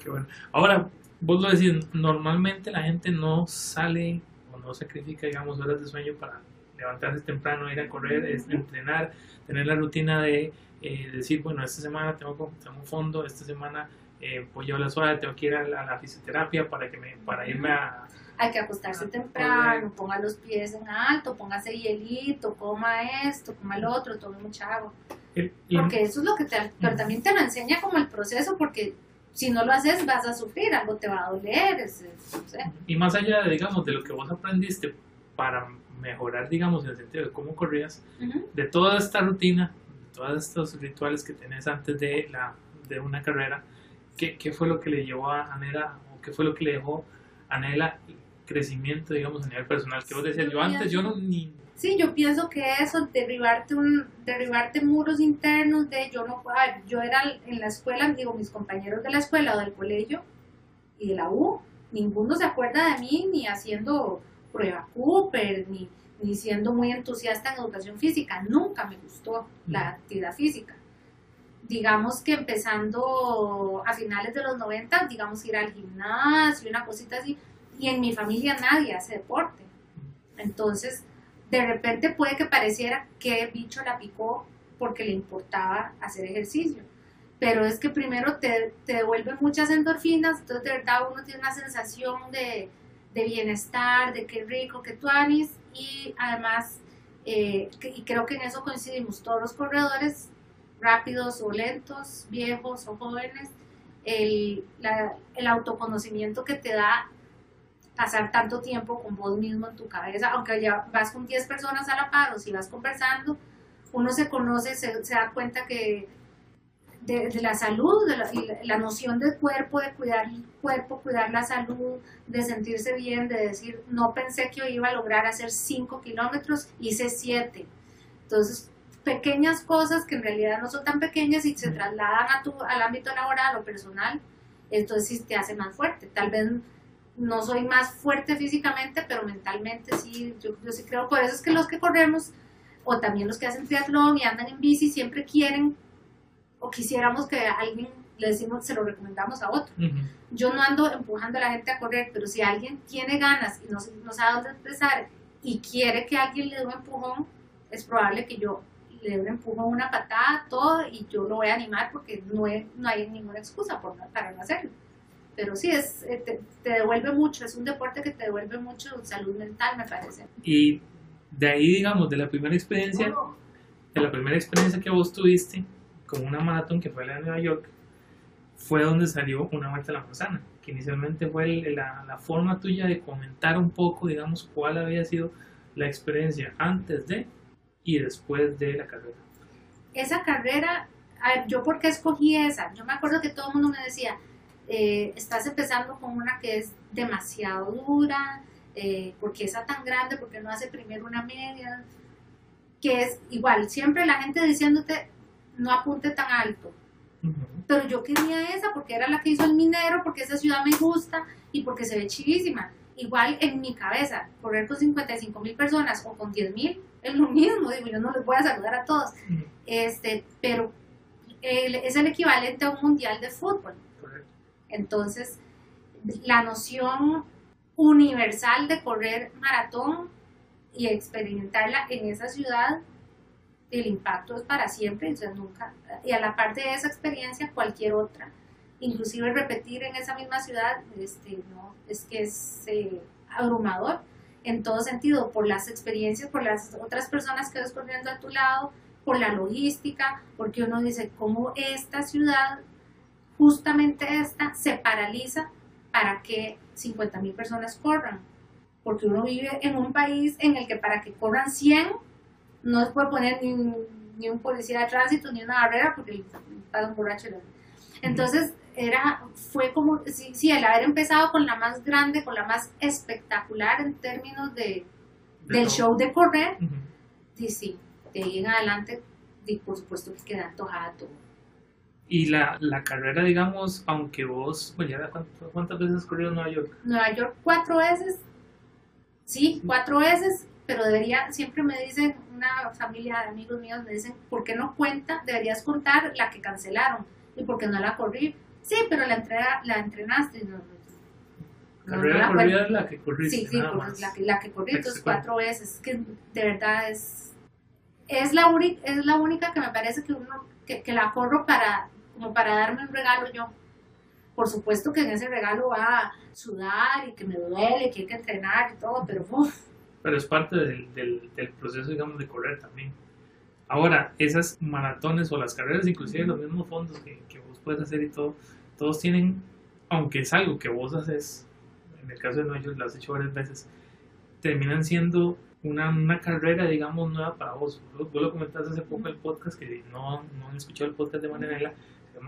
Qué bueno. Ahora, vos lo decís, normalmente la gente no sale o no sacrifica, digamos, horas de sueño para levantarse temprano, ir a correr, es entrenar, tener la rutina de eh, decir, bueno, esta semana tengo, tengo fondo, esta semana eh, voy a la suave, tengo que ir a la, fisioterapia para, que me, para irme a... Hay que acostarse temprano, ponga los pies en alto, póngase hielito, coma esto, coma el otro, tome mucha agua porque eso es lo que te, pero también te lo enseña como el proceso, porque si no lo haces vas a sufrir, algo te va a doler. Y más allá, de, digamos, de lo que vos aprendiste para mejorar, digamos, en el sentido de cómo corrías, de toda esta rutina, de todos estos rituales que tenés antes de, la, de una carrera, ¿qué, ¿qué, fue lo que le llevó a Anela, o qué fue lo que le dejó a Anela crecimiento, digamos, a nivel personal? Que vos decías, yo antes, yo no ni Sí, yo pienso que eso, derribarte, un, derribarte muros internos de yo no puedo, yo era en la escuela, digo, mis compañeros de la escuela o del colegio y de la U, ninguno se acuerda de mí ni haciendo prueba Cooper, ni, ni siendo muy entusiasta en educación física, nunca me gustó la actividad física. Digamos que empezando a finales de los 90, digamos ir al gimnasio, una cosita así, y en mi familia nadie hace deporte. Entonces, de repente puede que pareciera que el bicho la picó porque le importaba hacer ejercicio. Pero es que primero te, te devuelve muchas endorfinas, entonces de verdad uno tiene una sensación de, de bienestar, de qué rico, que tú y además, eh, y creo que en eso coincidimos todos los corredores, rápidos o lentos, viejos o jóvenes, el, el autoconocimiento que te da pasar tanto tiempo con vos mismo en tu cabeza, aunque ya vas con 10 personas a la par o si vas conversando, uno se conoce, se, da cuenta que de, de la salud, de la, y la- la noción del cuerpo, de cuidar el cuerpo, cuidar la salud, de sentirse bien, de decir, no pensé que yo iba a lograr hacer 5 kilómetros, hice 7. Entonces, pequeñas cosas que en realidad no son tan pequeñas y se trasladan a tu, al ámbito laboral o personal, entonces sí te hace más fuerte. Tal vez no soy más fuerte físicamente, pero mentalmente sí, yo, yo sí creo, por eso es que los que corremos, o también los que hacen triatlón y andan en bici, siempre quieren o quisiéramos que alguien le decimos, se lo recomendamos a otro. Yo no ando empujando a la gente a correr, pero si alguien tiene ganas y no, no sabe dónde empezar y quiere que alguien le dé un empujón, es probable que yo le dé un empujón, una patada, todo, y yo lo voy a animar porque no, hay- no hay ninguna excusa por, para no hacerlo. Pero sí, es, eh, te, te devuelve mucho, es un deporte que te devuelve mucho salud mental, me parece. Y de ahí, digamos, de la primera experiencia, de la primera experiencia que vos tuviste con una maratón que fue la de Nueva York, fue donde salió una vuelta a la manzana, que inicialmente fue el- la, la forma tuya de comentar un poco, digamos, cuál había sido la experiencia antes de y después de la carrera. esa carrera, yo por qué escogí esa, yo me acuerdo que todo el mundo me decía, eh, estás empezando con una que es demasiado dura, eh, porque esa tan grande, porque no hace primero una media, que es igual, siempre la gente diciéndote, no apunte tan alto, pero yo quería esa porque era la que hizo el minero, porque esa ciudad me gusta y porque se ve chivísima. Igual en mi cabeza, correr con 55 mil personas o con 10 mil es lo mismo, digo, yo no les voy a saludar a todos. Este, pero es el equivalente a un mundial de fútbol. Entonces, la noción universal de correr maratón y experimentarla en esa ciudad, el impacto es para siempre, sea, nunca, y a la parte de esa experiencia, cualquier otra, inclusive repetir en esa misma ciudad, este, no, es que es eh, abrumador en todo sentido, por las experiencias, por las otras personas que vas corriendo a tu lado, por la logística, porque uno dice, ¿cómo esta ciudad, justamente esta, se paraliza para que 50 mil personas corran? Porque uno vive en un país en el que para que corran 100, no se puede poner ni, un- ni un policía de tránsito ni una barrera porque está un borracho. Entonces, era, fue como, sí, sí, el haber empezado con la más grande, con la más espectacular en términos de, De del todo. show de correr, y sí, de ahí en adelante, y por supuesto que queda antojada todo. Y la, la carrera, digamos, aunque vos, pues ya ¿cuántas, cuántas veces has corrido en Nueva York? Nueva York cuatro veces, sí, cuatro veces, pero debería, siempre me dicen, una familia de amigos míos me dicen, ¿por qué no cuenta? Deberías contar la que cancelaron y por qué no la corrí. Sí, pero la, entrega, la entrenaste. No, no, Carrera no la corrida es la que corriste, Sí, sí, nada pues más. la, que- la que corrí, cuenta. cuatro veces, que de verdad es, es, la, única, es la única que me parece que uno, que, que la corro para, como para darme un regalo yo. Por supuesto que en ese regalo va a sudar y que me duele, que hay que entrenar y todo, pero uf, Pero es parte del, proceso, digamos, de correr también. Ahora, esas maratones o las carreras, inclusive los mismos fondos que, vos puedes hacer y todo, todos tienen, aunque es algo que vos haces, en el caso de York lo has hecho varias veces, terminan siendo una, carrera, digamos, nueva para vos. Vos, lo comentaste hace poco en el podcast, que no, no han escuchado el podcast de llama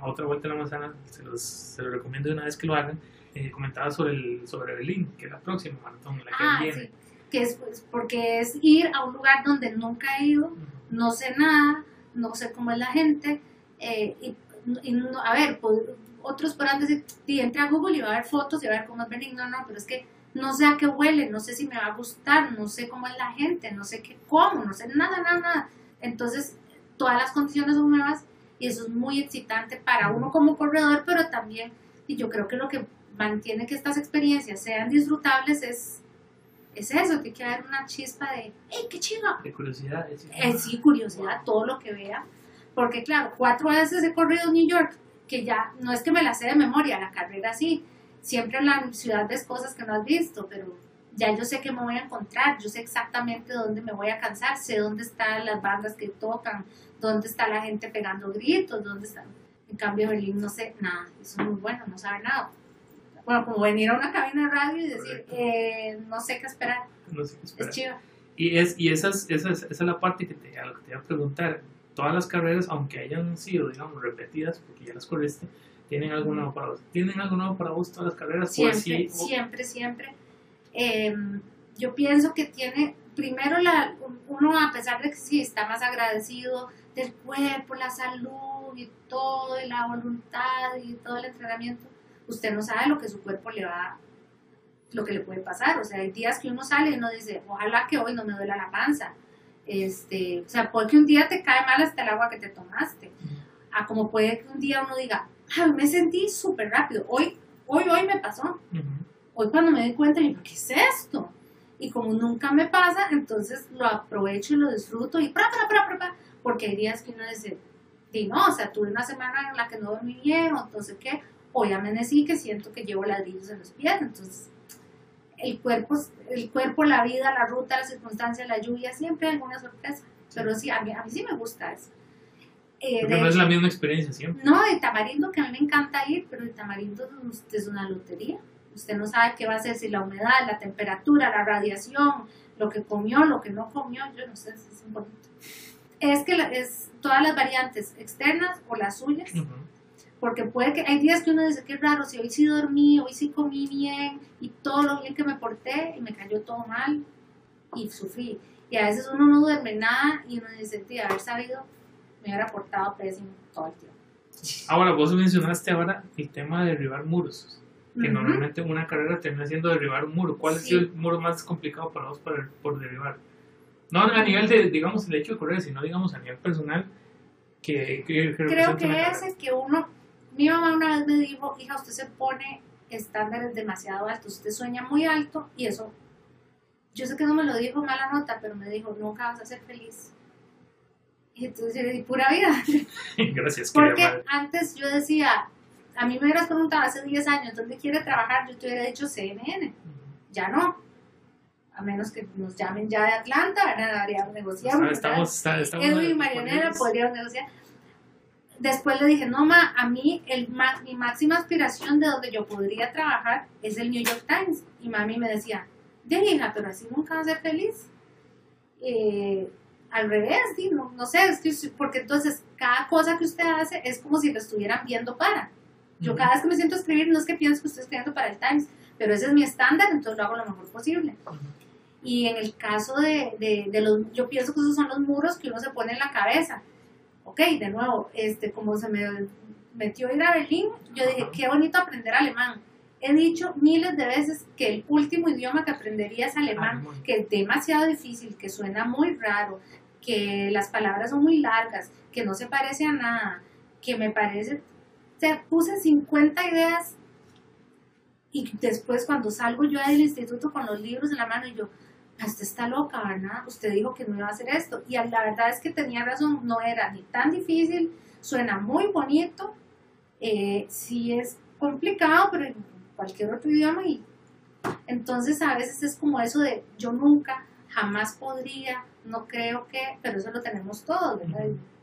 Otra Vuelta a la Manzana, se los, se los recomiendo de una vez que lo hagan. Eh, comentaba sobre, el, sobre Berlín, que es la próxima maratón, la que ah, viene. sí, que es pues, porque es ir a un lugar donde nunca he ido, no sé nada, no sé cómo es la gente, eh, y, y no- a ver, pues, otros podrán decir, y entra a Google y va a ver fotos y va a ver cómo es Berlín, no, no, pero es que no sé a qué huele, no sé si me va a gustar, no sé cómo es la gente, no sé qué como, no sé nada, nada, nada. Entonces, todas las condiciones son nuevas y eso es muy excitante para uno como corredor, pero también, y yo creo que lo que mantiene que estas experiencias sean disfrutables es, es eso, tiene que haber una chispa de, ¡hey, qué chiva! de curiosidad. decir, Eh, sí, curiosidad, todo lo que vea. Porque claro, cuatro veces he corrido New York, que ya no es que me la sé de memoria, la carrera sí. Siempre en la ciudad ves cosas que no has visto, pero ya yo sé que me voy a encontrar, yo sé exactamente dónde me voy a cansar, sé dónde están las bandas que tocan, dónde está la gente pegando gritos, dónde están. En cambio, Berlín no sé nada, eso es muy bueno, no saber nada. Bueno, como venir a una cabina de radio y decir, eh, no sé qué esperar, no sé qué esperar. es chido. Y, es, y esa, es, esa, es, esa es la parte que te, a lo que te iba a preguntar. todas las carreras, aunque hayan sido, digamos, repetidas, porque ya las corriste, tienen algo nuevo para vos. ¿Tienen algo nuevo para vos todas las carreras? Siempre, sí, siempre, siempre. Eh, yo pienso que tiene, primero, la, uno a pesar de que sí está más agradecido del cuerpo, la salud y todo, y la voluntad y todo el entrenamiento, usted no sabe lo que su cuerpo le va, lo que le puede pasar. O sea, hay días que uno sale y uno dice, ojalá que hoy no me duela la panza. Este, o sea, puede que un día te cae mal hasta el agua que te tomaste. A como puede que un día uno diga, Ay, me sentí súper rápido. Hoy, hoy, hoy me pasó. Hoy cuando me di cuenta, dije, ¿qué es esto? Y como nunca me pasa, entonces lo aprovecho y lo disfruto y pra, pra, pra, pra, porque hay días que uno dice, y no, o sea, tuve una semana en la que no dormí bien, o entonces qué, hoy amanecí que siento que llevo ladrillos en los pies, entonces el cuerpo, el cuerpo, la vida, la ruta, las circunstancias, la lluvia, siempre hay alguna sorpresa, pero sí, a mí, a mí sí me gusta eso. Eh, no es la misma experiencia siempre. No, de Tamarindo, que a mí me encanta ir, pero de Tamarindo es una lotería. Usted no sabe qué va a hacer, si la humedad, la temperatura, la radiación, lo que comió, lo que no comió, yo no sé, es un poquito. Es que es todas las variantes externas o las suyas, porque puede que hay días que uno dice, qué raro, si hoy sí dormí, hoy sí comí bien, y todo lo bien que me porté, y me cayó todo mal, y sufrí. Y a veces uno no duerme nada, y uno dice, tío, haber sabido me hubiera portado pésimo todo el tiempo. Ahora, vos mencionaste ahora el tema de derribar muros, que normalmente una carrera termina siendo derribar un muro. ¿Cuál es el muro más complicado para vos por, por derribar? No a nivel de, digamos, el hecho de correr, sino, digamos, a nivel personal, que, Creo que es el que uno, mi mamá una vez me dijo, hija, usted se pone estándares demasiado altos, usted sueña muy alto y eso, yo sé que no me lo dijo mala nota, pero me dijo, nunca vas a ser feliz y entonces, pura vida. *laughs* Gracias. Porque antes yo decía, a mí me hubieras preguntado hace 10 años dónde quiere trabajar, yo te hubiera dicho CNN. Ya no. A menos que nos llamen ya de Atlanta, ¿verdad? negociamos. Estamos, estamos, Edwin y Marianela podríamos negociar. Después le dije, no, ma, a mí el, mi máxima aspiración de donde yo podría trabajar es el New York Times. Y mami me decía, de hija, pero así nunca vas a ser feliz. Eh, al revés, no, no sé, es que, porque entonces cada cosa que usted hace es como si lo estuvieran viendo para. Yo cada vez que me siento a escribir, no es que pienso que estoy escribiendo para el Times, pero ese es mi estándar, entonces lo hago lo mejor posible. Y en el caso de, de, de, los, yo pienso que esos son los muros que uno se pone en la cabeza. Ok, de nuevo, este, como se me metió ir a Berlín, yo dije, qué bonito aprender alemán. He dicho miles de veces que el último idioma que aprendería es alemán, que es demasiado difícil, que suena muy raro, que las palabras son muy largas, que no se parece a nada, que me parece, se puse 50 ideas y después cuando salgo yo del instituto con los libros en la mano y yo, ah, usted está loca, ¿verdad? Usted dijo que no iba a hacer esto. Y la verdad es que tenía razón, no era ni tan difícil, suena muy bonito, eh, sí es complicado, pero en cualquier otro idioma y entonces a veces es como eso de yo nunca, jamás podría, no creo que, pero eso lo tenemos todos,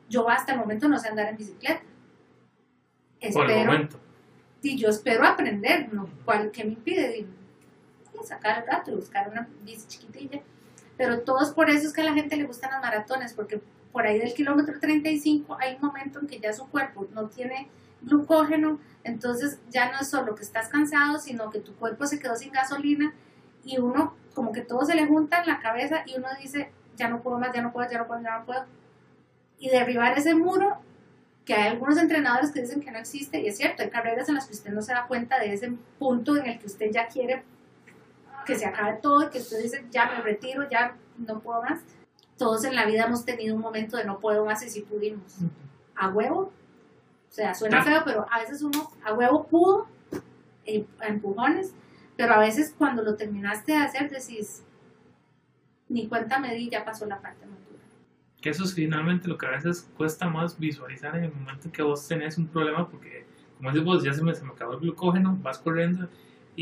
Yo hasta el momento no sé andar en bicicleta. Espero, Y yo espero aprender, ¿no? ¿Cuál, ¿Qué me impide? sacar el rato y buscar una bici chiquitilla. Pero todos por eso es que a la gente le gustan las maratones, porque por ahí del kilómetro 35 hay un momento en que ya su cuerpo no tiene glucógeno, entonces ya no es solo que estás cansado, sino que tu cuerpo se quedó sin gasolina y uno como que todo se le junta en la cabeza y uno dice, ya no puedo más, ya no puedo, ya no puedo, ya no puedo. Y derribar ese muro, que hay algunos entrenadores que dicen que no existe, y es cierto, hay carreras en las que usted no se da cuenta de ese punto en el que usted ya quiere que se acabe todo, que usted dice, ya me retiro, ya no puedo más. Todos en la vida hemos tenido un momento de no puedo más y si pudimos. A huevo. O sea, suena feo, pero a veces uno a huevo pudo, eh, a empujones, pero a veces cuando lo terminaste de hacer decís, ni cuenta me di, ya pasó la parte madura. Que eso es finalmente lo que a veces cuesta más visualizar en el momento en que vos tenés un problema, porque como dices vos, ya se me, se me acabó el glucógeno, vas corriendo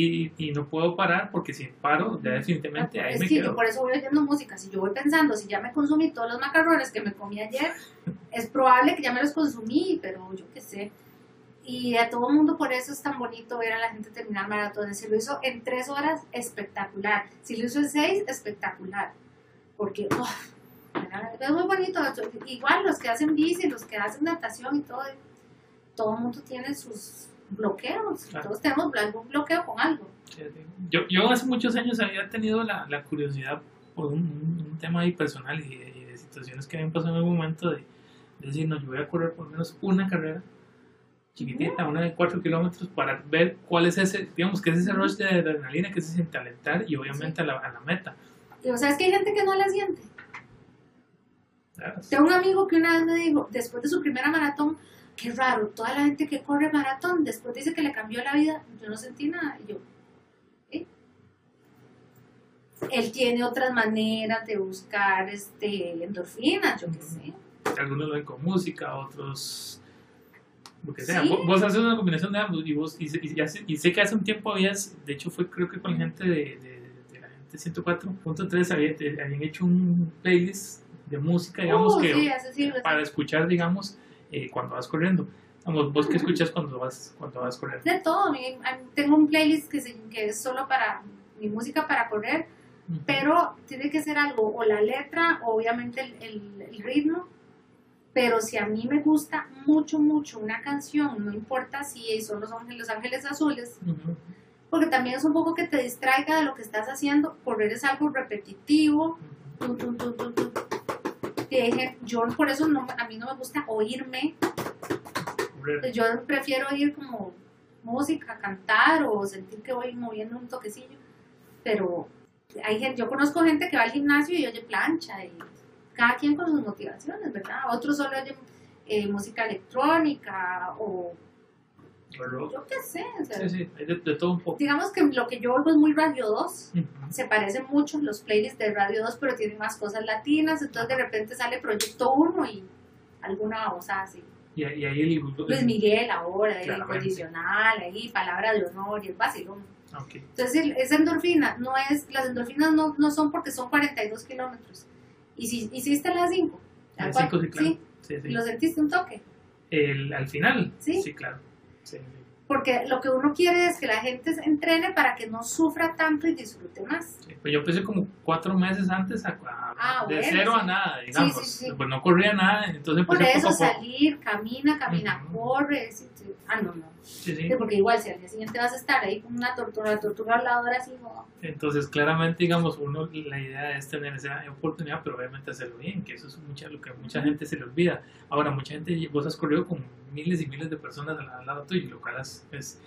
y, y, no puedo parar porque si paro, ya definitivamente ahí es me que quedo. Yo por eso voy oyendo música. Si yo voy pensando, si ya me consumí todos los macarrones que me comí ayer, *laughs* es probable que ya me los consumí, pero yo qué sé. Y a todo el mundo por eso es tan bonito ver a la gente terminar maratones. Si lo hizo en tres horas, espectacular. Si lo hizo en seis, espectacular. Porque, oh, Es muy bonito. Igual los que hacen bici, los que hacen natación y todo, todo el mundo tiene sus bloqueos. Todos tenemos algún bloqueo con algo. Yo, yo hace muchos años había tenido la, la curiosidad por un, un, tema ahí personal y de, y de, situaciones que habían pasado en algún momento de, decir, no, yo voy a correr por lo menos una carrera chiquitita, una de 4 kilómetros, para ver cuál es ese, digamos, que es ese rush de adrenalina que se siente alentar y obviamente a, la, a la meta. O sea, es que hay gente que no la siente. Claro. Tengo un amigo que una vez me dijo, después de su primera maratón, qué raro, toda la gente que corre maratón después dice que le cambió la vida, yo no sentí nada. Y yo, ¿eh? Él tiene otras maneras de buscar este, endorfinas, yo qué sé. Algunos lo ven con música, otros porque sea, ¿Sí? vos, haces una combinación de ambos y vos y, y, y, sé que hace un tiempo habías, de hecho fue creo que con la gente de, de, de la gente 104.3 había, habían hecho un playlist de música, digamos uh, que sí, sí, para escuchar, digamos, eh, cuando vas corriendo. Vamos, vos qué escuchas cuando vas cuando vas corriendo? De todo, tengo un playlist que, se, que es solo para mi música para correr, uh -huh. pero tiene que ser algo o la letra, o obviamente el, el, el ritmo pero si a mí me gusta mucho, mucho una canción, no importa si son los ángeles, los ángeles azules, uh -huh. porque también es un poco que te distraiga de lo que estás haciendo, correr es algo repetitivo, que yo por eso no, a mí no me gusta oírme, yo prefiero oír como música, cantar o sentir que voy moviendo un toquecillo, pero hay gente, yo conozco gente que va al gimnasio y oye plancha y cada quien con sus motivaciones, ¿verdad? Otros solo oyen eh, música electrónica o Yo qué sé. O sea, Sí, sí, hay de, de, todo un poco. Digamos que lo que yo oigo es muy Radio 2, Uh -huh. se parecen mucho los playlists de Radio 2, pero tienen más cosas latinas, entonces de repente sale Proyecto 1 y alguna cosa así. Y, y ahí el, Luis Miguel ahora, el incondicional, ahí palabra de honor y el vacilón. Okay. Entonces esa endorfina, no es, las endorfinas no, no son porque son 42 kilómetros y si hiciste las 5. Las 5, sí, claro. Sí, sí. ¿Lo sentiste un toque? El, al final, sí, sí claro. Sí, Porque lo que uno quiere es que la gente se entrene para que no sufra tanto y disfrute más. pues yo empecé como cuatro meses antes a, a, ah, de bueno, cero sí. a nada, digamos. Sí, sí, pues no corría nada, entonces Por empecé eso poco salir, camina, camina, uh -huh. corre. Ah, no, no. Sí, sí. Porque igual si al día siguiente vas a estar ahí con una tortuga, la tortuga al lado así, no. Entonces, claramente, digamos, uno, la idea es tener esa oportunidad, pero obviamente hacerlo bien, que eso es mucha, lo que a mucha gente se le olvida. Ahora, mucha gente, vos has corrido con miles y miles de personas al lado tuyo, lo cual es, es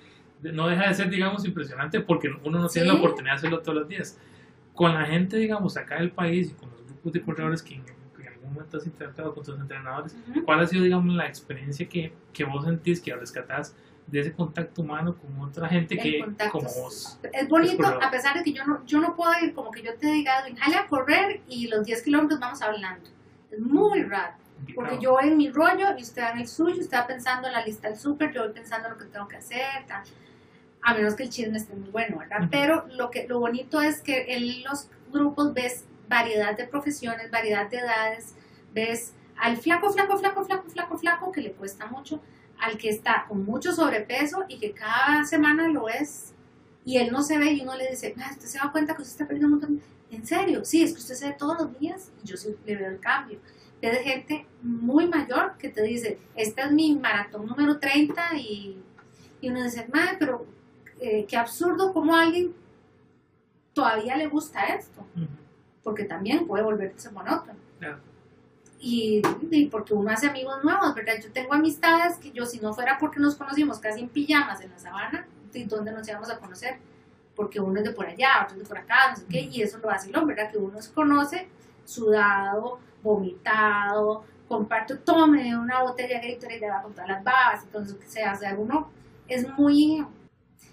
no deja de ser, digamos, impresionante porque uno no tiene ¿Sí? la oportunidad de hacerlo todos los días. Con la gente, digamos, acá del país y con los grupos de corredores que en, en algún momento has interactuado con tus entrenadores, uh -huh. ¿cuál ha sido, digamos, la experiencia que, que vos sentís que rescatás de ese contacto humano con otra gente que como vos? Es bonito, a pesar de que yo no, yo no puedo ir como que yo te diga, jale a correr y los 10 kilómetros vamos hablando. Es muy raro. Porque yo voy en mi rollo y usted en el suyo, usted va pensando en la lista del súper, yo voy pensando en lo que tengo que hacer, tal a menos que el chisme esté muy bueno, ¿verdad? Uh -huh. Pero lo, que, lo bonito es que en los grupos ves variedad de profesiones, variedad de edades, ves al flaco, flaco, flaco, flaco, flaco, flaco, que le cuesta mucho, al que está con mucho sobrepeso y que cada semana lo es y él no se ve y uno le dice, ah, usted se da cuenta que usted está perdiendo un montón. ¿En serio? Sí, es que usted se ve todos los días y yo sí le veo el cambio. Ves gente muy mayor que te dice, esta es mi maratón número 30 y, y uno dice, madre, pero eh, qué absurdo como a alguien todavía le gusta esto, uh -huh. porque también puede volverse monótono. Yeah. Y, y, porque uno hace amigos nuevos, ¿verdad? Yo tengo amistades que yo, si no fuera porque nos conocimos casi en pijamas en la sabana, ¿y dónde nos íbamos a conocer? Porque uno es de por allá, otro es de por acá, no sé qué, y eso lo hace el hombre, ¿verdad? Que uno se conoce sudado, vomitado, comparto, tome una botella de Gatorade y le va con todas las babas, entonces, que sea, o sea, uno es muy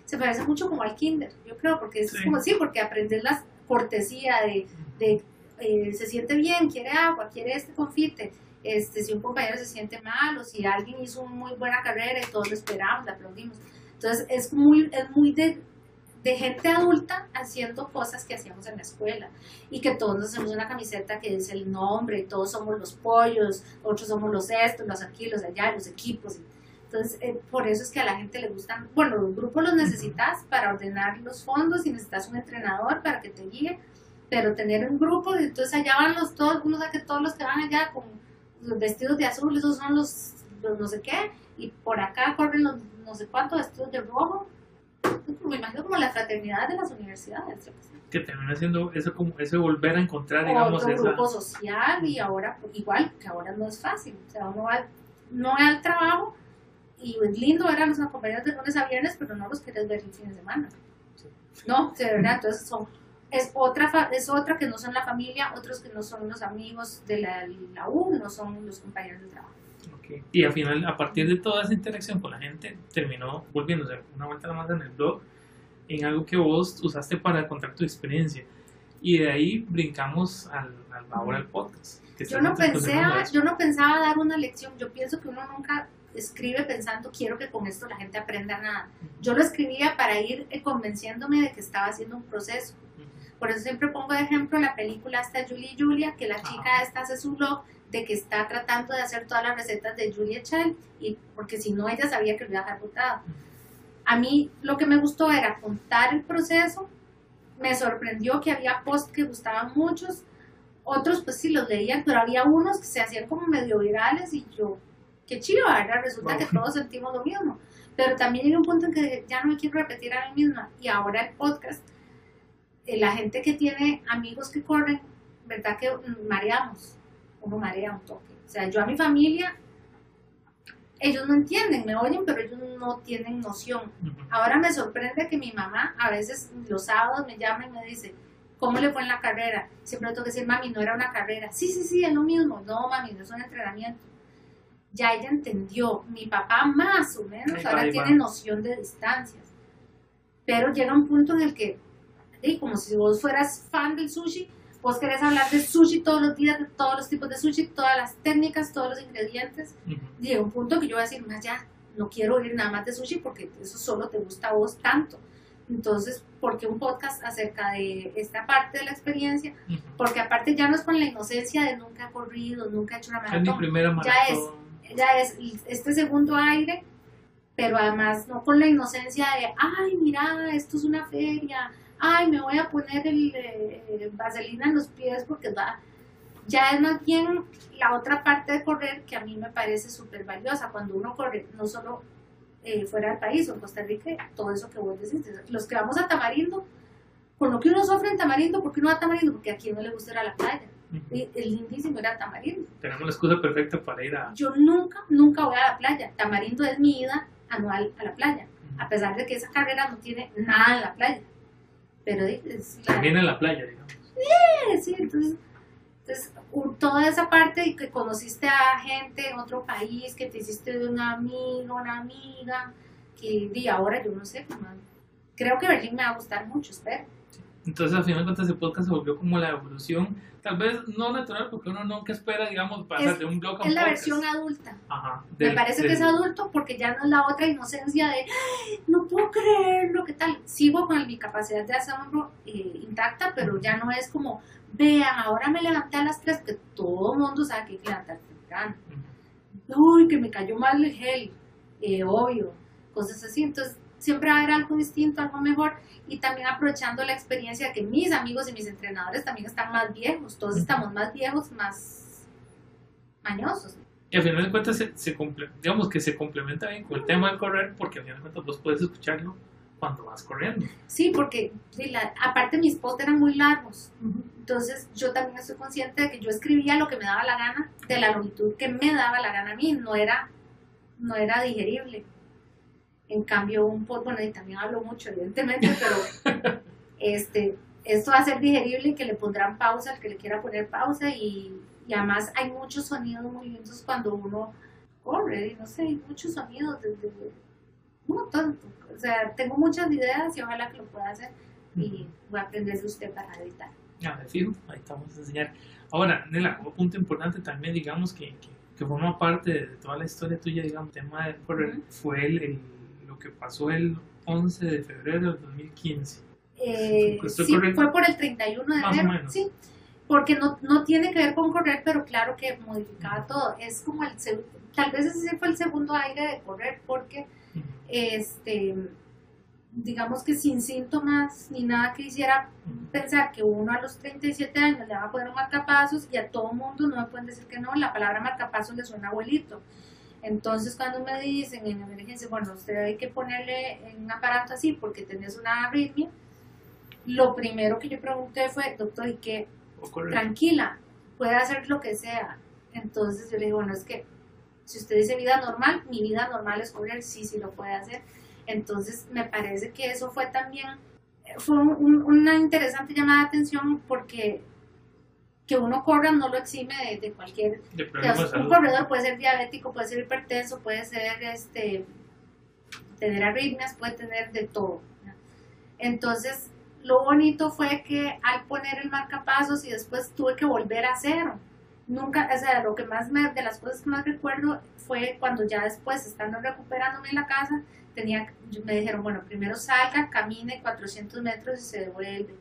se parece mucho como al kinder, yo creo, porque es sí. como sí, porque aprender la cortesía de, de eh, se siente bien, quiere agua, quiere este confite, este, si un compañero se siente mal o si alguien hizo una muy buena carrera y todos lo esperamos, le aplaudimos. Entonces es muy, es muy de, de gente adulta haciendo cosas que hacíamos en la escuela y que todos nos hacemos una camiseta que dice el nombre todos somos los pollos, otros somos los estos, los aquí, los allá, los equipos. Entonces, eh, por eso es que a la gente le gustan, bueno, los grupos los necesitas para ordenar los fondos y necesitas un entrenador para que te guíe, pero tener un grupo, entonces allá van los todos, uno sabe que todos los que van allá con los vestidos de azul, esos son los, los no sé qué, y por acá corren los no sé cuántos vestidos de rojo. Me imagino como la fraternidad de las universidades. Que termina siendo eso como ese volver a encontrar, digamos, Otro esa... grupo social y ahora, pues, igual, que ahora no es fácil. O sea, uno va, no va al trabajo y es lindo ver a los compañeros de lunes a viernes, pero no los quieres ver el fin de semana. No, de verdad, entonces son, es otra, fa- es otra que no son la familia, otros que no son los amigos de la, la U, no son los compañeros de trabajo. Y al final, a partir de toda esa interacción con la gente, terminó volviéndose una vuelta más en el blog, en algo que vos usaste para contar tu experiencia. Y de ahí brincamos al, al ahora al podcast. que Yo no, eso. yo no pensaba dar una lección, yo pienso que uno nunca escribe pensando quiero que con esto la gente aprenda nada. Yo lo escribía para ir eh, convenciéndome de que estaba haciendo un proceso. Por eso siempre pongo de ejemplo la película esta Julie y Julia, que la chica esta hace su blog de que está tratando de hacer todas las recetas de Julia Child, y porque si no ella sabía que lo iba a dejar botado. A mí lo que me gustó era contar el proceso, me sorprendió que había posts que gustaban muchos, otros pues sí los leían, pero había unos que se hacían como medio virales y yo, qué chido, ¿verdad? Resulta que todos sentimos lo mismo. Pero también hay un punto en que ya no me quiero repetir a mí misma. Y ahora el podcast, eh, la gente que tiene amigos que corren, ¿verdad? Que mareamos. Uno marea un toque. O sea, yo a mi familia, ellos no entienden, me oyen, pero ellos no tienen noción. Ahora me sorprende que mi mamá a veces los sábados me llama y me dice, ¿cómo le fue en la carrera? Siempre tengo que decir, mami, no era una carrera. Sí, sí, sí, es lo mismo. No, mami, no es un entrenamiento. Ya ella entendió. Mi papá más o menos Ahí ahora tiene va. noción de distancias. Pero llega un punto en el que, como si vos fueras fan del sushi, vos querés hablar de sushi todos los días, de todos los tipos de sushi, todas las técnicas, todos los ingredientes Ujú. llega un punto que yo voy a decir, más ya, no quiero oír nada más de sushi porque eso solo te gusta a vos tanto. Entonces, ¿por qué un podcast acerca de esta parte de la experiencia? Ujú. Porque aparte ya no es con la inocencia de nunca he corrido, nunca he hecho una Es mi maratón. primera Ya maratón. Ya es este segundo aire, pero además no con la inocencia de, ay, mira, esto es una feria, ay, me voy a poner el eh, vaselina en los pies porque va. Ya es más bien la otra parte de correr que a mí me parece súper valiosa. Cuando uno corre, no solo eh, fuera del país o en Costa Rica, todo eso que vos decís. Los que vamos a Tamarindo, con lo que uno sufre en Tamarindo, ¿por qué no va a Tamarindo? Porque a quien no le gusta ir a la playa. Ujú. Y Es lindísimo ir a Tamarindo. Tenemos la excusa perfecta para ir a... Yo nunca, nunca voy a la playa. Tamarindo es mi ida anual a la playa, a pesar de que esa carrera no tiene nada en la playa. Pero es la, También en la playa, digamos. sí, entonces, entonces u- toda esa parte y que conociste a gente en otro país, que te hiciste de un amigo, una amiga, que y ahora yo no sé, creo que Berlín me va a gustar mucho, espero. Entonces, al final de cuentas, el podcast se volvió como la evolución, tal vez no natural, porque uno nunca espera, digamos, pasar Es- de un blog a un Es la podcast. versión adulta. Ajá. Me del- parece que es adulto porque ya no es la otra inocencia de "Ay, no puedo creerlo, ¿qué tal? Sigo con mi capacidad de asombro eh, intacta, pero ya no es como, vean, ahora me levanté a las 3, porque todo el mundo sabe que hay que levantarse temprano. Uy, que me cayó mal el gel, eh, obvio, cosas así. Entonces, siempre va a haber algo distinto, algo mejor. Y también aprovechando la experiencia de que mis amigos y mis entrenadores también están más viejos. Todos estamos más viejos, más mañosos. Y al final de cuentas, se, se comple- digamos que se complementa bien con el tema del correr, porque al final de cuentas vos puedes escucharlo cuando vas corriendo. Sí, porque la- aparte mis posts eran muy largos. Entonces yo también estoy consciente de que yo escribía lo que me daba la gana, de la longitud que me daba la gana a mí, no era, no era digerible. En cambio, un post, bueno, y también hablo mucho, evidentemente, pero *laughs* este, esto va a ser digerible y que le pondrán pausa al que le quiera poner pausa y, y además hay muchos sonidos muy lindos cuando uno corre, y no sé, hay muchos sonidos desde un montón. O sea, tengo muchas ideas y ojalá que lo pueda hacer y voy a aprender de usted para editar. Ya, de fijo, ahí estamos a enseñar. Ahora, Nela, un punto importante también, digamos, que, que, que forma parte de toda la historia tuya, digamos, el tema del correr, Ujú. fue el, el- lo que pasó el 11 de febrero del 2015. Eh, ¿Estoy sí, correcto? fue por el 31 de Más enero. Sí, porque no, no tiene que ver con correr, pero claro que modificaba todo. Es como el, tal vez ese fue el segundo aire de correr, porque este digamos que sin síntomas ni nada que hiciera pensar que uno a los 37 años le va a poner un marcapasos y a todo mundo no me pueden decir que no, la palabra marcapasos le suena abuelito. Entonces cuando me dicen en emergencia, bueno, usted hay que ponerle un aparato así porque tenés una arritmia, lo primero que yo pregunté fue, doctor, ¿y qué? Tranquila, puede hacer lo que sea. Entonces yo le digo, bueno, es que si usted dice vida normal, mi vida normal es correr, sí, sí lo puede hacer. Entonces me parece que eso fue también, fue una interesante llamada de atención porque que uno corra no lo exime de, cualquier... un corredor puede ser diabético, puede ser hipertenso, puede ser este tener arritmias, puede tener de todo. Entonces, lo bonito fue que al poner el marcapasos y después tuve que volver a cero. Nunca, o sea, lo que más me, de las cosas que más recuerdo fue cuando ya después, estando recuperándome en la casa, tenía, me dijeron, bueno, primero salga, camine 400 metros y se devuelve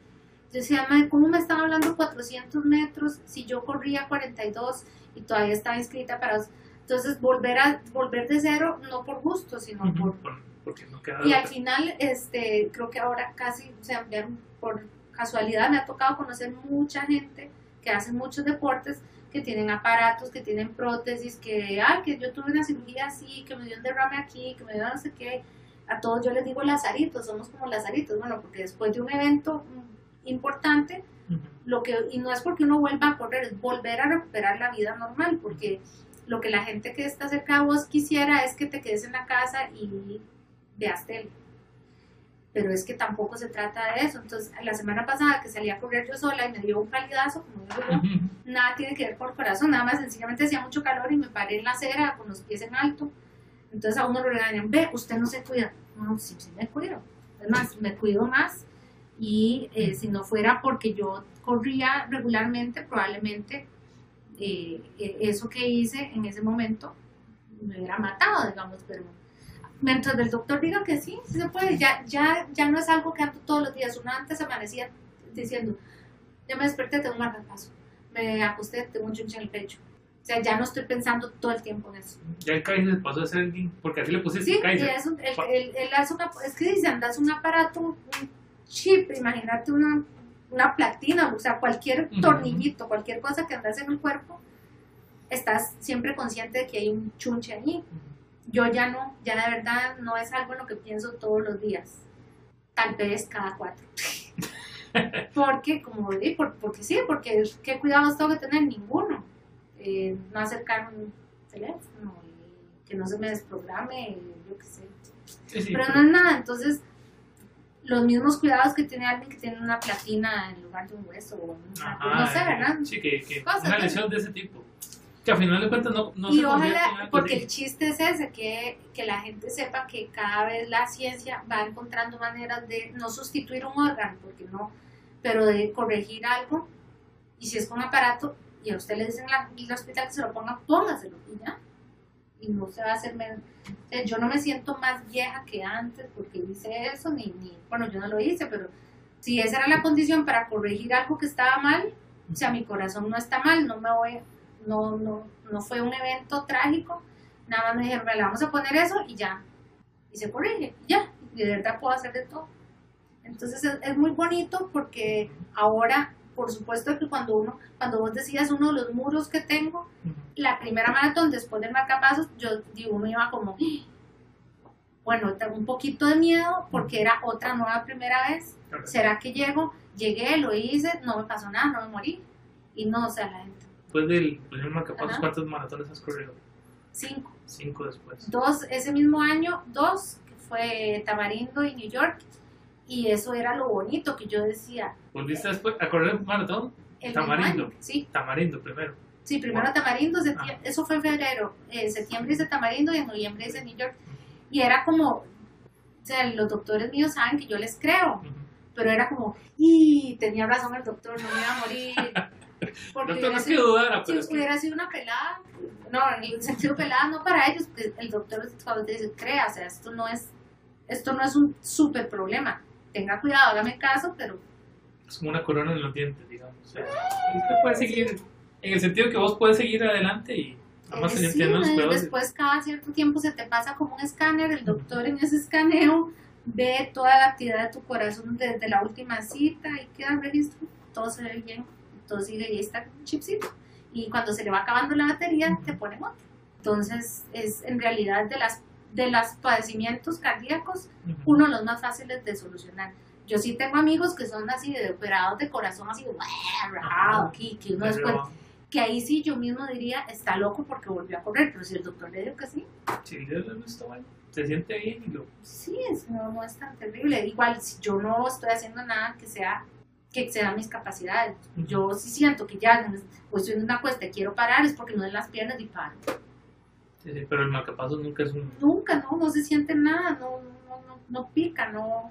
yo decía, ¿cómo me están hablando 400 metros si yo corría 42 y todavía estaba inscrita para... Entonces, volver a volver de cero, no por gusto, sino por... Porque no y al final, este, creo que ahora casi, o sea, por casualidad. Me ha tocado conocer mucha gente que hace muchos deportes, que tienen aparatos, que tienen prótesis, que, ay, que yo tuve una cirugía así, que me dio un derrame aquí, que me dio no sé qué. A todos yo les digo lazaritos, somos como lazaritos, bueno, porque después de un evento importante, lo que, y no es porque uno vuelva a correr, es volver a recuperar la vida normal, porque lo que la gente que está cerca de vos quisiera es que te quedes en la casa y veas tele. Pero es que tampoco se trata de eso. Entonces, la semana pasada que salí a correr yo sola y me dio un calidazo, como digo yo, nada tiene que ver con el corazón, nada más sencillamente hacía mucho calor y me paré en la acera con los pies en alto. Entonces a uno lo regañan, ve, usted no se cuida. No, sí, sí me cuido. Es más, me cuido más y eh, si no fuera porque yo corría regularmente, probablemente eh, eh, eso que hice en ese momento me hubiera matado, digamos, pero mientras el doctor diga que sí, sí se puede, ya, ya, ya no es algo que ando todos los días, uno antes amanecía diciendo, ya me desperté, tengo un marcapaso, me acosté, tengo un chunche en el pecho. O sea, ya no estoy pensando todo el tiempo en eso. Ya el Kaiser pasó a ser, porque así le pusiste sí, Kaiser. Es, un, el, el, el, es que dice, andas un aparato, un chip, imagínate una, una platina, o sea, cualquier tornillito, cualquier cosa que andas en el cuerpo, estás siempre consciente de que hay un chunche allí. Yo ya no, ya de verdad no es algo en lo que pienso todos los días. Tal vez cada cuatro. *laughs* porque, como di, porque sí, porque qué cuidados tengo que tener ninguno. Eh, no acercar un teléfono, que no se me desprograme, yo qué sé. Pero no es nada, entonces los mismos cuidados que tiene alguien que tiene una platina en lugar de un hueso o no sé, ¿verdad? Sí, que, que una lesión de ese tipo. Que al final de cuentas no, no y ojalá, porque el chiste es ese, que, que la gente sepa que cada vez la ciencia va encontrando maneras de no sustituir un órgano, porque no, pero de corregir algo, y si es con aparato, y a usted le dicen en el hospital que se lo ponga, póngaselo, y ya y no se va a hacer menos. yo no me siento más vieja que antes porque hice eso, ni, ni, bueno, yo no lo hice, pero si esa era la condición para corregir algo que estaba mal, o sea, mi corazón no está mal, no me voy, no, no, no fue un evento trágico, nada más me dijeron, le vamos a poner eso y ya, y se corrige, ya, y de verdad puedo hacer de todo. Entonces es, es muy bonito porque ahora por supuesto que cuando uno, cuando vos decías uno de los muros que tengo, la primera maratón después del marcapasos, yo digo, me iba como, bueno, tengo un poquito de miedo porque era otra nueva primera vez. ¿Será que llego? Llegué, lo hice, no me pasó nada, no me morí. Y no, o sea, la gente. Después del primer marcapasos, ¿cuántos maratones has corrido? Cinco. Cinco después. Dos, ese mismo año, dos, que fue Tamarindo y New York, y eso era lo bonito que yo decía. ¿Volviste después a correr un maratón? Tamarindo. sí. Tamarindo primero. Sí, primero Tamarindo, ah. eso fue en febrero. En septiembre hice Tamarindo y en noviembre hice New York. Y era como, o sea, los doctores míos saben que yo les creo. Pero era como, y tenía razón el doctor, no me iba a morir. *laughs* Porque no sido, dudar, pero si hubiera sido una pelada, no, en el sentido pelada no para ellos, porque el doctor cuando te dice, crea, o sea, esto no es, esto no es un súper problema tenga cuidado, hágame caso, pero... Es como una corona en los dientes, digamos. O sea, usted puede seguir, en el sentido que vos puedes seguir adelante y nada más eh, sí, los Después cada cierto tiempo se te pasa como un escáner, el doctor en ese escaneo ve toda la actividad de tu corazón desde la última cita y queda registro, todo se ve bien, todo sigue ahí está el chipcito. Y cuando se le va acabando la batería, te ponen otro. Entonces, es en realidad de las de los padecimientos cardíacos, uno de los más fáciles de solucionar. Yo sí tengo amigos que son así de operados de corazón, así de que, que uno después, que ahí sí yo mismo diría, está loco porque volvió a correr, pero si el doctor le dijo que sí. Sí, no está bueno. Se siente bien y lo... Sí, no, no es tan terrible. Igual, si yo no estoy haciendo nada que sea que exceda mis capacidades. Yo sí siento que ya, pues estoy en una cuesta y quiero parar, es porque no en las piernas y paro. Sí, sí, pero el marcapasos nunca es un... Nunca, no, no se siente nada, no, no, no, no pica, no...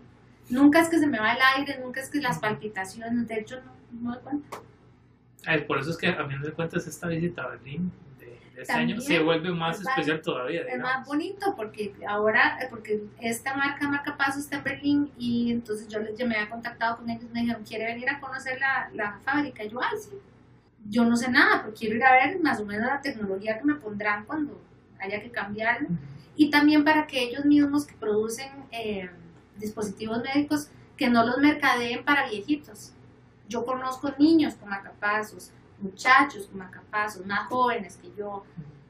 Nunca es que se me va el aire, nunca es que las palpitaciones, de hecho no, no doy cuenta. Ay, por eso es que a fin de cuentas esta visita a Berlín de, este año se vuelve más especial todavía. Es más bonito porque ahora, porque esta marca, Marca Paso, está en Berlín y entonces yo, les, yo me había contactado con ellos y me dijeron, ¿quiere venir a conocer la, la fábrica? Y yo, ay, sí. Yo no sé nada, pero quiero ir a ver más o menos la tecnología que me pondrán cuando haya que cambiarlo. Y también para que ellos mismos que producen eh, dispositivos médicos, que no los mercadeen para viejitos. Yo conozco niños con macapazos, muchachos con macapazos, más jóvenes que yo.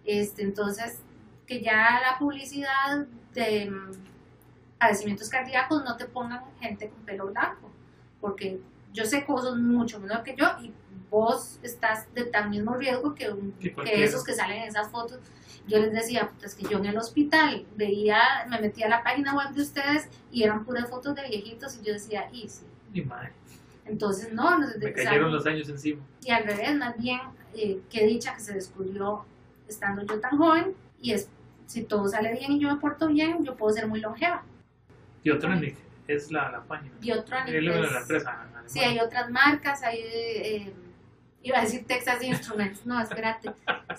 Este, entonces, que ya la publicidad de mm, padecimientos cardíacos no te pongan gente con pelo blanco, porque yo sé sos mucho menor que yo y vos estás de tan mismo riesgo que, que esos que salen en esas fotos yo les decía, pues que yo en el hospital veía, me metía a la página web de ustedes y eran puras fotos de viejitos y yo decía, y sí. Mi madre. Entonces, no, no me cayeron los años encima. Y al revés, más bien, eh, qué dicha que se descubrió estando yo tan joven y es, si todo sale bien y yo me porto bien, yo puedo ser muy longeva. Biotronic es la, la página. Biotronic es la empresa. Sí, hay otras marcas, hay... Eh, iba a decir Texas Instruments, no, espérate.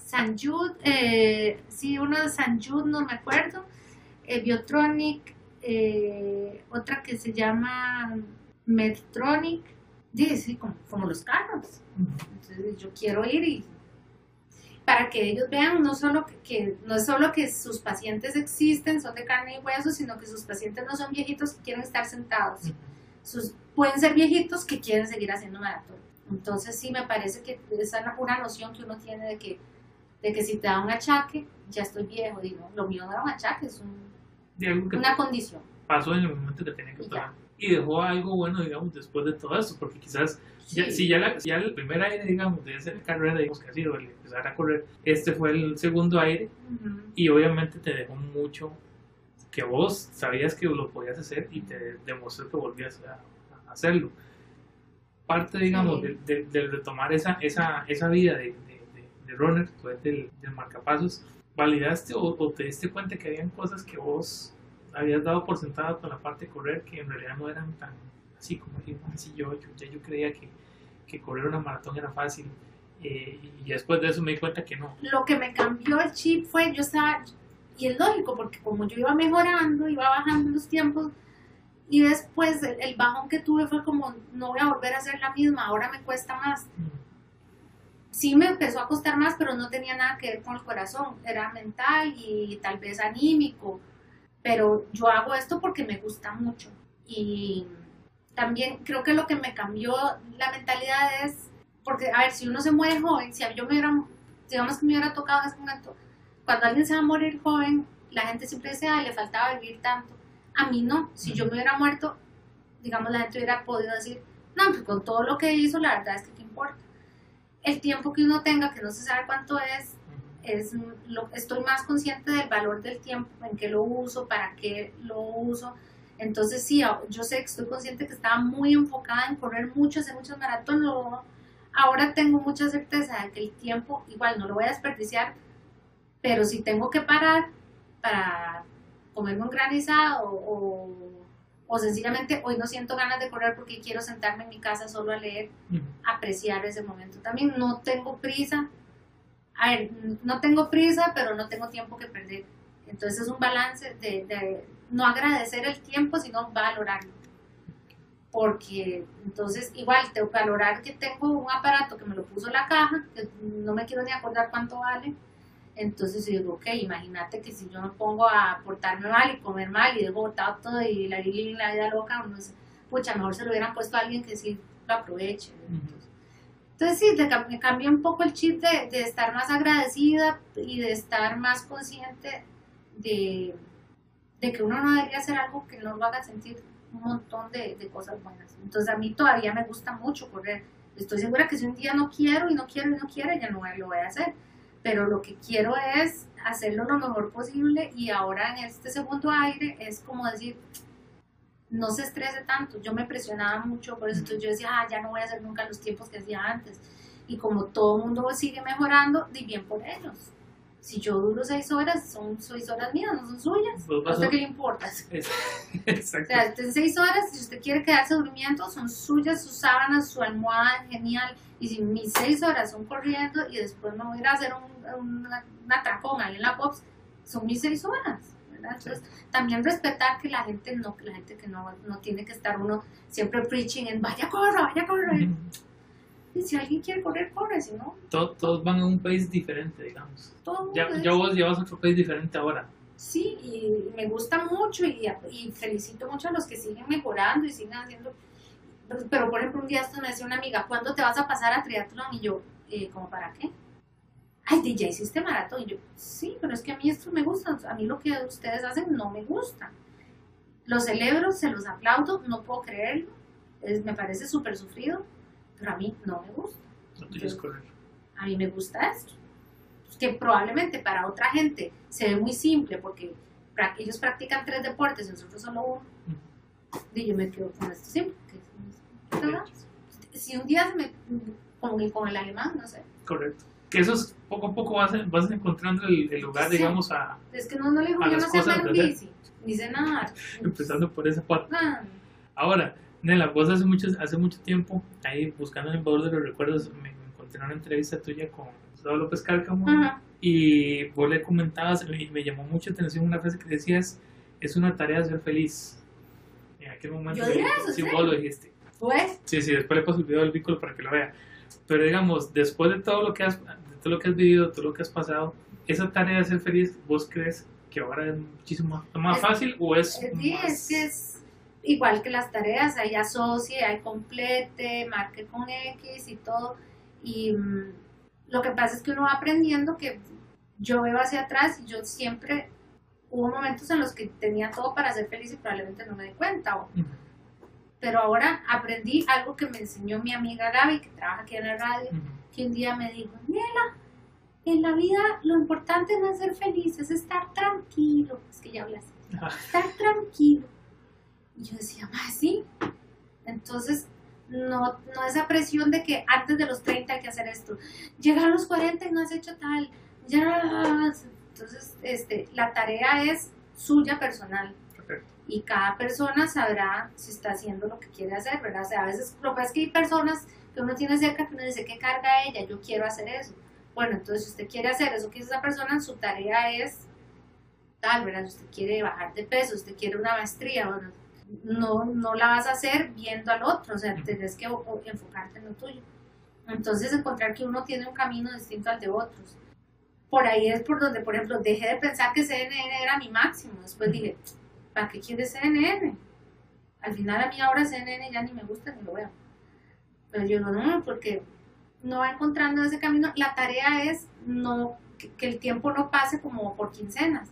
San Jude, eh, sí, uno de San Jude, no me acuerdo. Eh, Biotronic, eh, otra que se llama Medtronic, sí, como, como los carros. Entonces yo quiero ir y para que ellos vean no solo que, no es solo que sus pacientes existen, son de carne y hueso, sino que sus pacientes no son viejitos que quieren estar sentados. Sus, pueden ser viejitos que quieren seguir haciendo maratón. Entonces sí me parece que esa es una noción que uno tiene de que, de que si te da un achaque, ya estoy viejo, digo, lo mío no era un achaque, es un, una condición. Pasó en el momento que tenía que pasar. Y dejó algo bueno, digamos, después de todo eso, porque quizás, si ya, la, ya el primer aire, digamos, de esa carrera, digamos que ha sido el empezar a correr, este fue el segundo aire, y obviamente te dejó mucho que vos sabías que lo podías hacer y te demostró que volvías a hacerlo parte, digamos, de, retomar esa, esa, esa vida de, de, runner, del, del marcapasos, ¿validaste o, te diste cuenta que habían cosas que vos habías dado por sentado con la parte de correr que en realidad no eran tan así como así yo, yo, ya yo creía que, que correr una maratón era fácil eh, y después de eso me di cuenta que no. Lo que me cambió el chip fue, yo estaba, y es lógico, porque como yo iba mejorando, iba bajando los tiempos, y después el, bajón que tuve fue como, no voy a volver a ser la misma, ahora me cuesta más. Sí me empezó a costar más, pero no tenía nada que ver con el corazón, era mental y tal vez anímico. Pero yo hago esto porque me gusta mucho. Y también creo que lo que me cambió la mentalidad es, porque, a ver, si uno se muere joven, si yo me hubiera, digamos que me hubiera tocado en ese momento, cuando alguien se va a morir joven, la gente siempre dice, ay, le faltaba vivir tanto a mí no. Si yo me hubiera muerto, digamos, la gente hubiera podido decir, no, pues con todo lo que hizo, la verdad es que qué importa. El tiempo que uno tenga, que no se sabe cuánto es, es lo, estoy más consciente del valor del tiempo, en qué lo uso, para qué lo uso. Entonces sí, yo sé que estoy consciente que estaba muy enfocada en correr mucho, hacer muchos maratones. Ahora tengo mucha certeza de que el tiempo igual no lo voy a desperdiciar, pero si tengo que parar para comerme un granizado o, o, sencillamente hoy no siento ganas de correr porque quiero sentarme en mi casa solo a leer, apreciar ese momento. También no tengo prisa, a ver, no tengo prisa, pero no tengo tiempo que perder. Entonces es un balance de, de no agradecer el tiempo, sino valorarlo. Porque entonces igual tengo que valorar que tengo un aparato que me lo puso la caja, que no me quiero ni acordar cuánto vale, Entonces yo digo, ok, imagínate que si yo me pongo a portarme mal y comer mal y dejo botado todo y la, la vida loca, no sé, pucha, mejor se lo hubieran puesto a alguien que sí lo aproveche. Entonces, entonces sí, me cambió un poco el chip de, de, estar más agradecida y de estar más consciente de, de, que uno no debería hacer algo que no lo haga sentir un montón de, de, cosas buenas. Entonces a mí todavía me gusta mucho correr. Estoy segura que si un día no quiero y no quiero y no quiero, ya no lo voy a hacer pero lo que quiero es hacerlo lo mejor posible y ahora en este segundo aire es como decir, no se estrese tanto, yo me presionaba mucho, por eso entonces yo decía, ah, ya no voy a hacer nunca los tiempos que hacía antes. Y como todo el mundo sigue mejorando, di bien por ellos. Si yo duro seis horas, son seis horas mías, no son suyas. Pues ¿A usted qué le importa? *laughs* Exacto. O sea, en seis horas, si usted quiere quedarse durmiendo, son suyas, sus sábanas, su almohada, genial y si mis seis horas son corriendo y después me voy a ir a hacer un, un, un atracón ahí en la POPS, son mis seis horas. ¿verdad? Entonces, también respetar que la gente no, la gente que no, no tiene que estar uno siempre preaching en vaya corra, vaya corra. Y si alguien quiere correr, corre, si no. Todos, todos van a un país diferente, digamos. Ya, ya vos llevas a otro país diferente ahora. Sí, y me gusta mucho y, y felicito mucho a los que siguen mejorando y siguen haciendo pero, por ejemplo, un día esto me decía una amiga, ¿cuándo te vas a pasar a triatlón? Y yo, eh, ¿cómo para qué? Ay, ya hiciste maratón. Y yo, sí, pero es que a mí esto me gusta. A mí lo que ustedes hacen no me gusta. Los celebro, se los aplaudo, no puedo creerlo. Es, me parece súper sufrido, pero a mí no me gusta. No quieres correr. A mí me gusta esto. Que probablemente para otra gente se ve muy simple porque ellos practican tres deportes y nosotros solo uno. Y yo me quedo con esto simple. Si un día me con, con el alemán, no sé. Correcto. Que eso es poco a poco vas, vas encontrando el, lugar, digamos, a. Es que no, no le digo, yo no sé andar bici, ni sé nada. *laughs* Empezando por esa parte. Ah. Ahora, Nela, vos hace mucho, hace mucho tiempo, ahí buscando en el valor de los recuerdos, me, encontré una entrevista tuya con Gustavo López Cárcamo y vos le comentabas, y me llamó mucho atención una frase que decías: es una tarea ser feliz. En aquel momento, yo eso, sí, vos lo dijiste. Pues. Sí, sí, después le paso el video del vínculo para que lo vea. Pero digamos, después de todo lo que has, de todo lo que has vivido, todo lo que has pasado, esa tarea de ser feliz, ¿vos crees que ahora es muchísimo más, fácil o es Sí, es que es igual que las tareas, hay asocie, hay complete, marque con X y todo. Y mm, lo que pasa es que uno va aprendiendo que yo veo hacia atrás y yo siempre hubo momentos en los que tenía todo para ser feliz y probablemente no me di cuenta. O, pero ahora aprendí algo que me enseñó mi amiga Gaby, que trabaja aquí en la radio, que un día me dijo, Niela, en la vida lo importante no es ser feliz, es estar tranquilo. Es que ya hablas. Estar tranquilo. Y yo decía, ah, sí. Entonces, no, no esa presión de que antes de los 30 hay que hacer esto. Llegar a los 40 y no has hecho tal. Ya. Entonces, este, la tarea es suya personal y cada persona sabrá si está haciendo lo que quiere hacer, ¿verdad? O sea, a veces lo que pasa es que hay personas que uno tiene cerca que uno dice, ¿qué carga ella? Yo quiero hacer eso. Bueno, entonces si usted quiere hacer eso que esa persona, su tarea es tal, ¿verdad? Si usted quiere bajar de peso, usted quiere una maestría, bueno, no, no la vas a hacer viendo al otro, o sea, tienes que enfocarte en lo tuyo. Entonces encontrar que uno tiene un camino distinto al de otros. Por ahí es por donde, por ejemplo, dejé de pensar que CNN era mi máximo. Después dije, ¿para qué quiere CNN? Al final a mí ahora CNN ya ni me gusta ni lo veo. Pero yo no, no, porque no va encontrando ese camino. La tarea es no que, el tiempo no pase como por quincenas.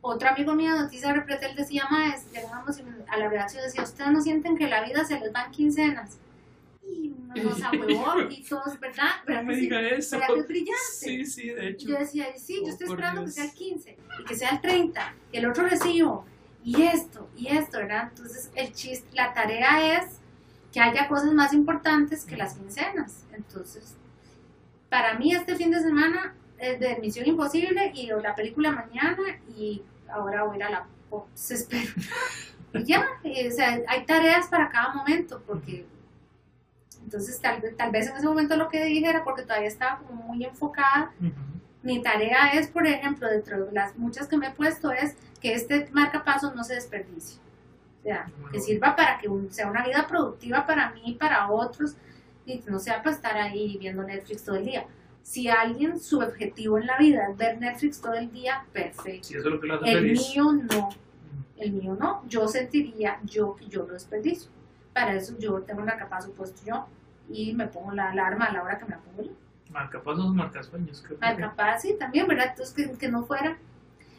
Otro amigo mío, Noticias Repretel, decía, más, llegábamos a la redacción decía, ¿ustedes no sienten que la vida se les va en quincenas? Y nos *laughs* ahuevó y todos, ¿verdad? *laughs* No me diga eso. ¿Verdad que es brillante? Sí, sí, de hecho. Yo decía, sí, yo oh, estoy esperando que sea el 15 y que sea el 30 y el otro recibo y esto, y esto, ¿verdad? Entonces, el chiste, la tarea es que haya cosas más importantes que las quincenas. Entonces, para mí este fin de semana es de Misión Imposible y la película mañana y ahora voy a ir a la Pops, *laughs* espero. y ya, o sea, hay tareas para cada momento porque entonces tal, tal vez en ese momento lo que dije era porque todavía estaba como muy enfocada. Mi tarea es, por ejemplo, dentro de las muchas que me he puesto, es que este marcapasos no se desperdicie. O sea, que sirva para que sea una vida productiva para mí y para otros, y no sea para estar ahí viendo Netflix todo el día. Si alguien, su objetivo en la vida es ver Netflix todo el día, perfecto. Si eso es lo que lo hace El feliz. mío no, Mm. el mío no. Yo sentiría yo que yo lo desperdicio. Para eso yo tengo el marcapaso puesto yo y me pongo la alarma a la hora que me la pongo yo. Marcapasos marcasueños. Marcapasos, sí, también, ¿verdad? Entonces, que, que no fuera.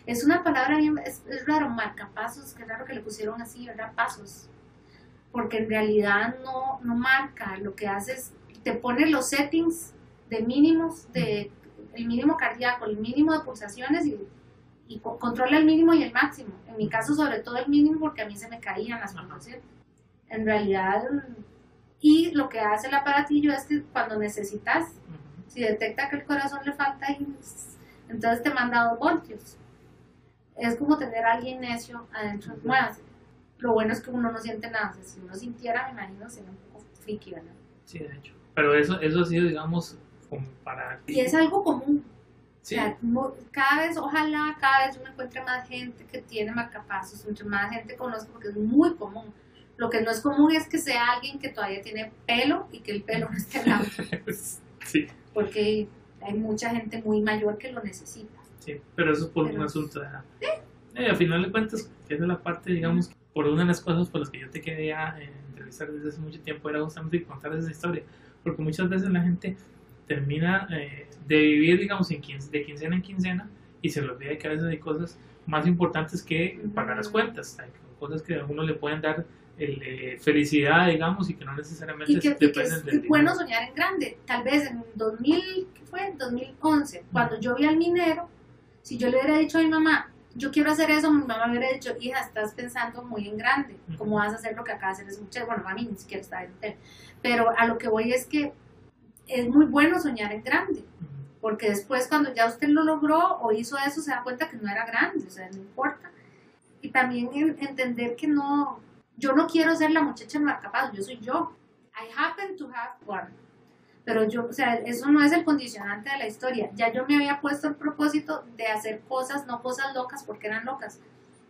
Es una palabra bien, es, es raro, marcapasos, que raro que le pusieron así, ¿verdad? Pasos. Porque en realidad no, no marca, lo que hace es, te pone los settings de mínimos, de el mínimo cardíaco, el mínimo de pulsaciones y, y co- controla el mínimo y el máximo. En mi caso, sobre todo el mínimo, porque a mí se me caían las pulsaciones. En realidad, y lo que hace el aparatillo es que cuando necesitas si detecta que el corazón le falta, y- entonces te manda dos voltios. Es como tener a alguien necio adentro. Muévase. Lo bueno es que uno no siente nada. Si uno sintiera, me imagino, sería un poco friki, ¿verdad? Sí, de hecho. Pero eso, eso ha sido, digamos, como para. Y es algo común. Sí. O sea, cada vez, ojalá, cada vez uno encuentre más gente que tiene marcapasos, entre más gente conozca, porque es muy común. Lo que no es común es que sea alguien que todavía tiene pelo y que el pelo no esté blanco, *laughs* sí, porque hay mucha gente muy mayor que lo necesita. Sí. Pero eso es por Pero- un asunto edad. Eh, al final de cuentas, esa es la parte, digamos, por una de las cosas por las que yo te quería eh, entrevistar desde hace mucho tiempo era justamente contar esa historia. Porque muchas veces la gente termina eh, de vivir, digamos, en quince- de quincena en quincena y se le olvida que a veces hay cosas más importantes que pagar las cuentas. Hay cosas que a uno le pueden dar el, eh, felicidad, digamos, y que no necesariamente y que, y que dependen es del bueno dinero. soñar en grande. Tal vez en 2000, ¿qué fue? 2011, cuando yo vi al minero, si yo le hubiera dicho a mi mamá, yo quiero hacer eso, mi mamá me hubiera dicho, hija, estás pensando muy en grande, ¿cómo vas a hacer lo que acabas de hacer? Es mucho, bueno, a mí ni siquiera está en tele. Pero a lo que voy es que es muy bueno soñar en grande, porque después cuando ya usted lo logró o hizo eso, se da cuenta que no era grande, o sea, no importa. Y también en- entender que no, yo no quiero ser la muchacha marcapaso, yo soy yo. I happen to have one. Pero yo, o sea, eso no es el condicionante de la historia. Ya yo me había puesto el propósito de hacer cosas, no cosas locas porque eran locas,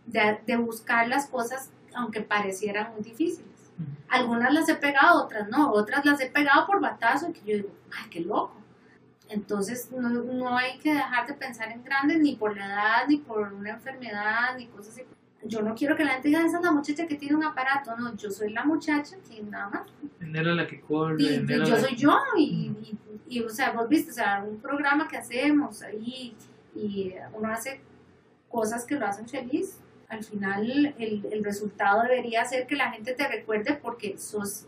de, de buscar las cosas aunque parecieran muy difíciles. Algunas las he pegado, otras no, otras las he pegado por batazo y que yo digo, ay, qué loco. Entonces no, no hay que dejar de pensar en grandes ni por la edad, ni por una enfermedad, ni cosas así. Yo no quiero que la gente diga, esa es la muchacha que tiene un aparato, no, yo soy la muchacha que nada más. La que corre, Y, y yo la- soy yo, y, y, y, o sea, vos viste, o sea, un programa que hacemos ahí, y uno hace cosas que lo hacen feliz. Al final, el, el resultado debería ser que la gente te recuerde porque sos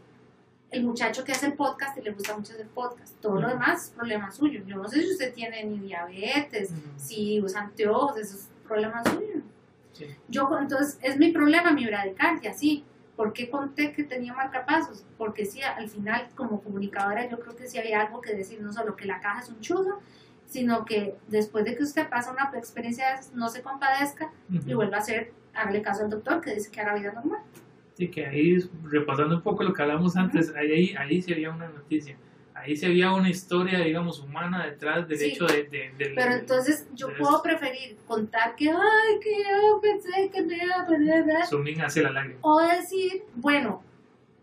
el muchacho que hace el podcast y le gusta mucho hacer podcast. Todo lo demás es problema suyo. Yo no sé si usted tiene ni diabetes, si usa anteojos, eso es problema suyo. Sí. Yo, entonces, es mi problema, mi bradicardia, sí. ¿Por qué conté que tenía marcapasos? Porque sí, al final, como comunicadora, yo creo que sí había algo que decir, no solo que la caja es un chuzo, sino que después de que usted pasa una experiencia, no se compadezca y vuelva a hacer, hágale caso al doctor que dice que haga vida normal. Sí, que ahí, repasando un poco lo que hablamos antes, ahí, ahí, había una noticia. Ahí sí había una historia, digamos, humana detrás del Sí. hecho de, de- del... Pero entonces yo de puedo preferir contar que, ay, que yo pensé que me iba a perder, Zooming hacia la lágrima. o decir, bueno,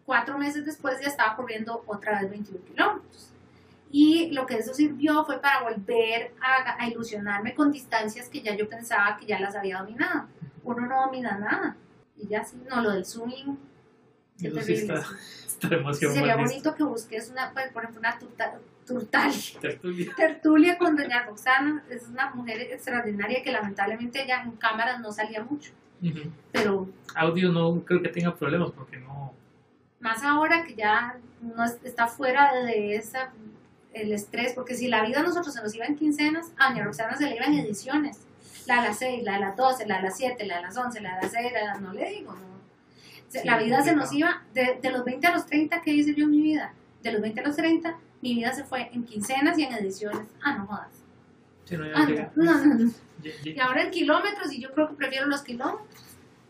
cuatro meses después ya estaba corriendo otra vez 21 kilómetros. Y lo que eso sirvió fue para volver a, a ilusionarme con distancias que ya yo pensaba que ya las había dominado. Uno no domina nada. Y ya sí, no, lo del zooming. Eso sí está, está demasiado Sería bonito que busques una, pues, por ejemplo, una turta, turtalia. *laughs* Tertulia. Tertulia con doña Roxana. Es una mujer extraordinaria que lamentablemente ella en cámaras no salía mucho. Pero Audio no creo que tenga problemas porque no... más ahora que ya no es- está fuera de esa el estrés, porque si la vida a nosotros se nos iba en quincenas, a doña Roxana se le iba en ediciones. La de las 6, la de las 12, la de las 7, la de las 11, la de las 6, la de las... No le digo, no. Sí, la vida se nos iba, de, de los 20 a los 30, ¿qué hice yo en mi vida? De los 20 a los 30, mi vida se fue en quincenas y en ediciones. Ah, no jodas. Sí, no, ya Ah, no, no, no. Y ahora en kilómetros, y yo creo que prefiero los kilómetros.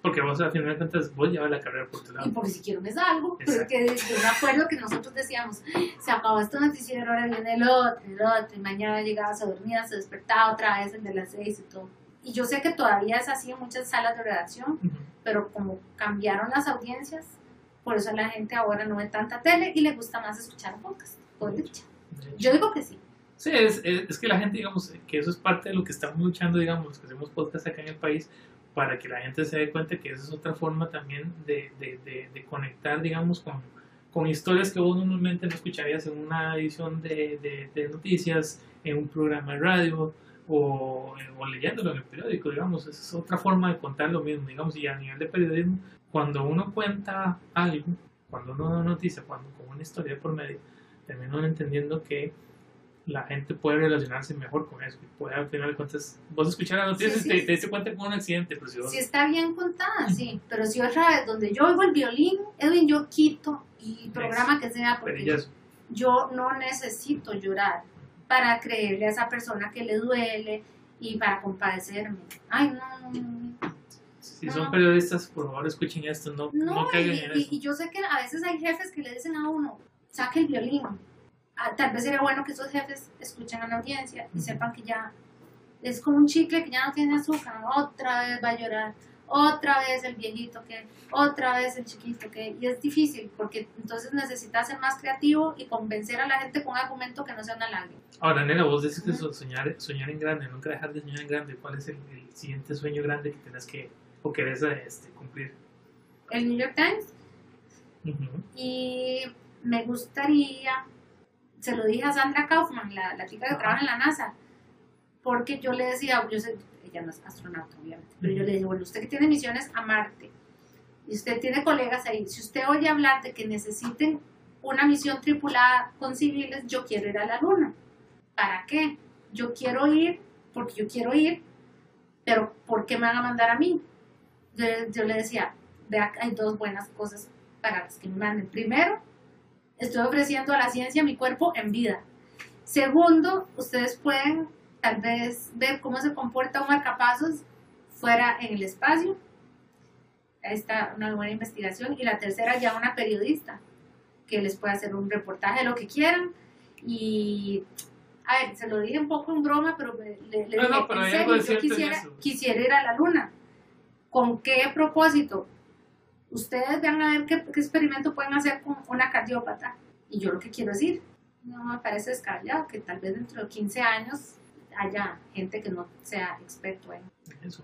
Porque vos al final de cuentas vos llevas la carrera por tu Y lado. porque si quiero me salgo, pero Exacto. que yo me acuerdo que nosotros decíamos, se acabó este noticiero, ahora viene el otro, el otro, y mañana llegaba, se dormía, se despertaba otra vez, el de las seis y todo. Y yo sé que todavía es así en muchas salas de redacción, pero como cambiaron las audiencias, por eso la gente ahora no ve tanta tele y le gusta más escuchar podcast. Por dicha. Yo digo que sí. Sí, es, es, es, que la gente, digamos, que eso es parte de lo que estamos luchando, digamos, los que hacemos podcast acá en el país, para que la gente se dé cuenta que esa es otra forma también de, de, de, de conectar, digamos, con, con, historias que vos normalmente no escucharías en una edición de, noticias, en un programa de radio o, o, leyéndolo en el periódico, digamos, esa es otra forma de contar lo mismo, digamos, y a nivel de periodismo, cuando uno cuenta algo, cuando uno da noticia, cuando con una historia por medio, termina entendiendo que la gente puede relacionarse mejor con eso. Puede al final de cuentas, vos escuchar la noticia y te, te diste cuenta con un accidente. Pero si, está bien contada, sí. Pero si otra vez, donde yo oigo el violín, Edwin, yo quito y programa que sea, porque yo no necesito llorar para creerle a esa persona que le duele y para compadecerme. Ay, no, Si son periodistas, por favor escuchen esto, no, no, caigan y, en eso. Y yo sé que a veces hay jefes que le dicen a uno, saque el violín Ah, tal vez sería bueno que esos jefes escuchen a la audiencia y sepan que ya es como un chicle que ya no tiene azúcar, otra vez va a llorar, otra vez el viejito que, otra vez el chiquito que, y es difícil porque entonces necesitas ser más creativo y convencer a la gente con un argumento que no sea una lágrima. Ahora, Nela, vos decís que soñar, soñar en grande, nunca dejar de soñar en grande, ¿cuál es el, siguiente sueño grande que tenés que, o querés este, cumplir? El New York Times. Y me gustaría se lo dije a Sandra Kaufman, la, la chica que trabaja en la NASA, porque yo le decía, yo sé, ella no es astronauta obviamente, pero yo le dije, bueno, usted que tiene misiones a Marte y usted tiene colegas ahí, si usted oye hablar de que necesiten una misión tripulada con civiles, yo quiero ir a la Luna. ¿Para qué? Yo quiero ir porque yo quiero ir, pero ¿por qué me van a mandar a mí? Yo, yo le decía, vea, hay dos buenas cosas para las que me manden. Primero, estoy ofreciendo a la ciencia mi cuerpo en vida. Segundo, ustedes pueden tal vez ver cómo se comporta un marcapasos fuera en el espacio. Ahí está una buena investigación. Y la tercera, ya una periodista que les puede hacer un reportaje de lo que quieran. Y, a ver, se lo dije un poco en broma, pero le, le no, dije, no, yo quisiera, quisiera ir a la luna. ¿Con qué propósito? ustedes vean a ver qué, experimento pueden hacer con una cardiópata. Y yo lo que quiero decir, no me parece descabellado que tal vez dentro de 15 años haya gente que no sea experto en eso.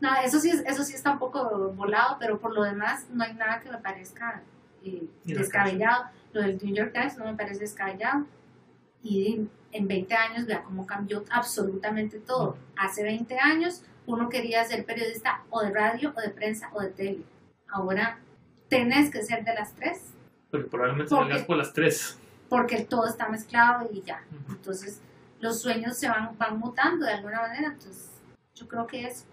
No, eso sí, eso sí está un poco volado, pero por lo demás no hay nada que me parezca eh, descabellado. Lo del New York Times no me parece descabellado. Y en 20 años vea cómo cambió absolutamente todo. Hace 20 años uno quería ser periodista o de radio o de prensa o de tele Ahora tenés que ser de las tres. Pero probablemente salgas por las tres. Porque todo está mezclado y ya. Entonces los sueños se van, van mutando de alguna manera. Entonces yo creo que es...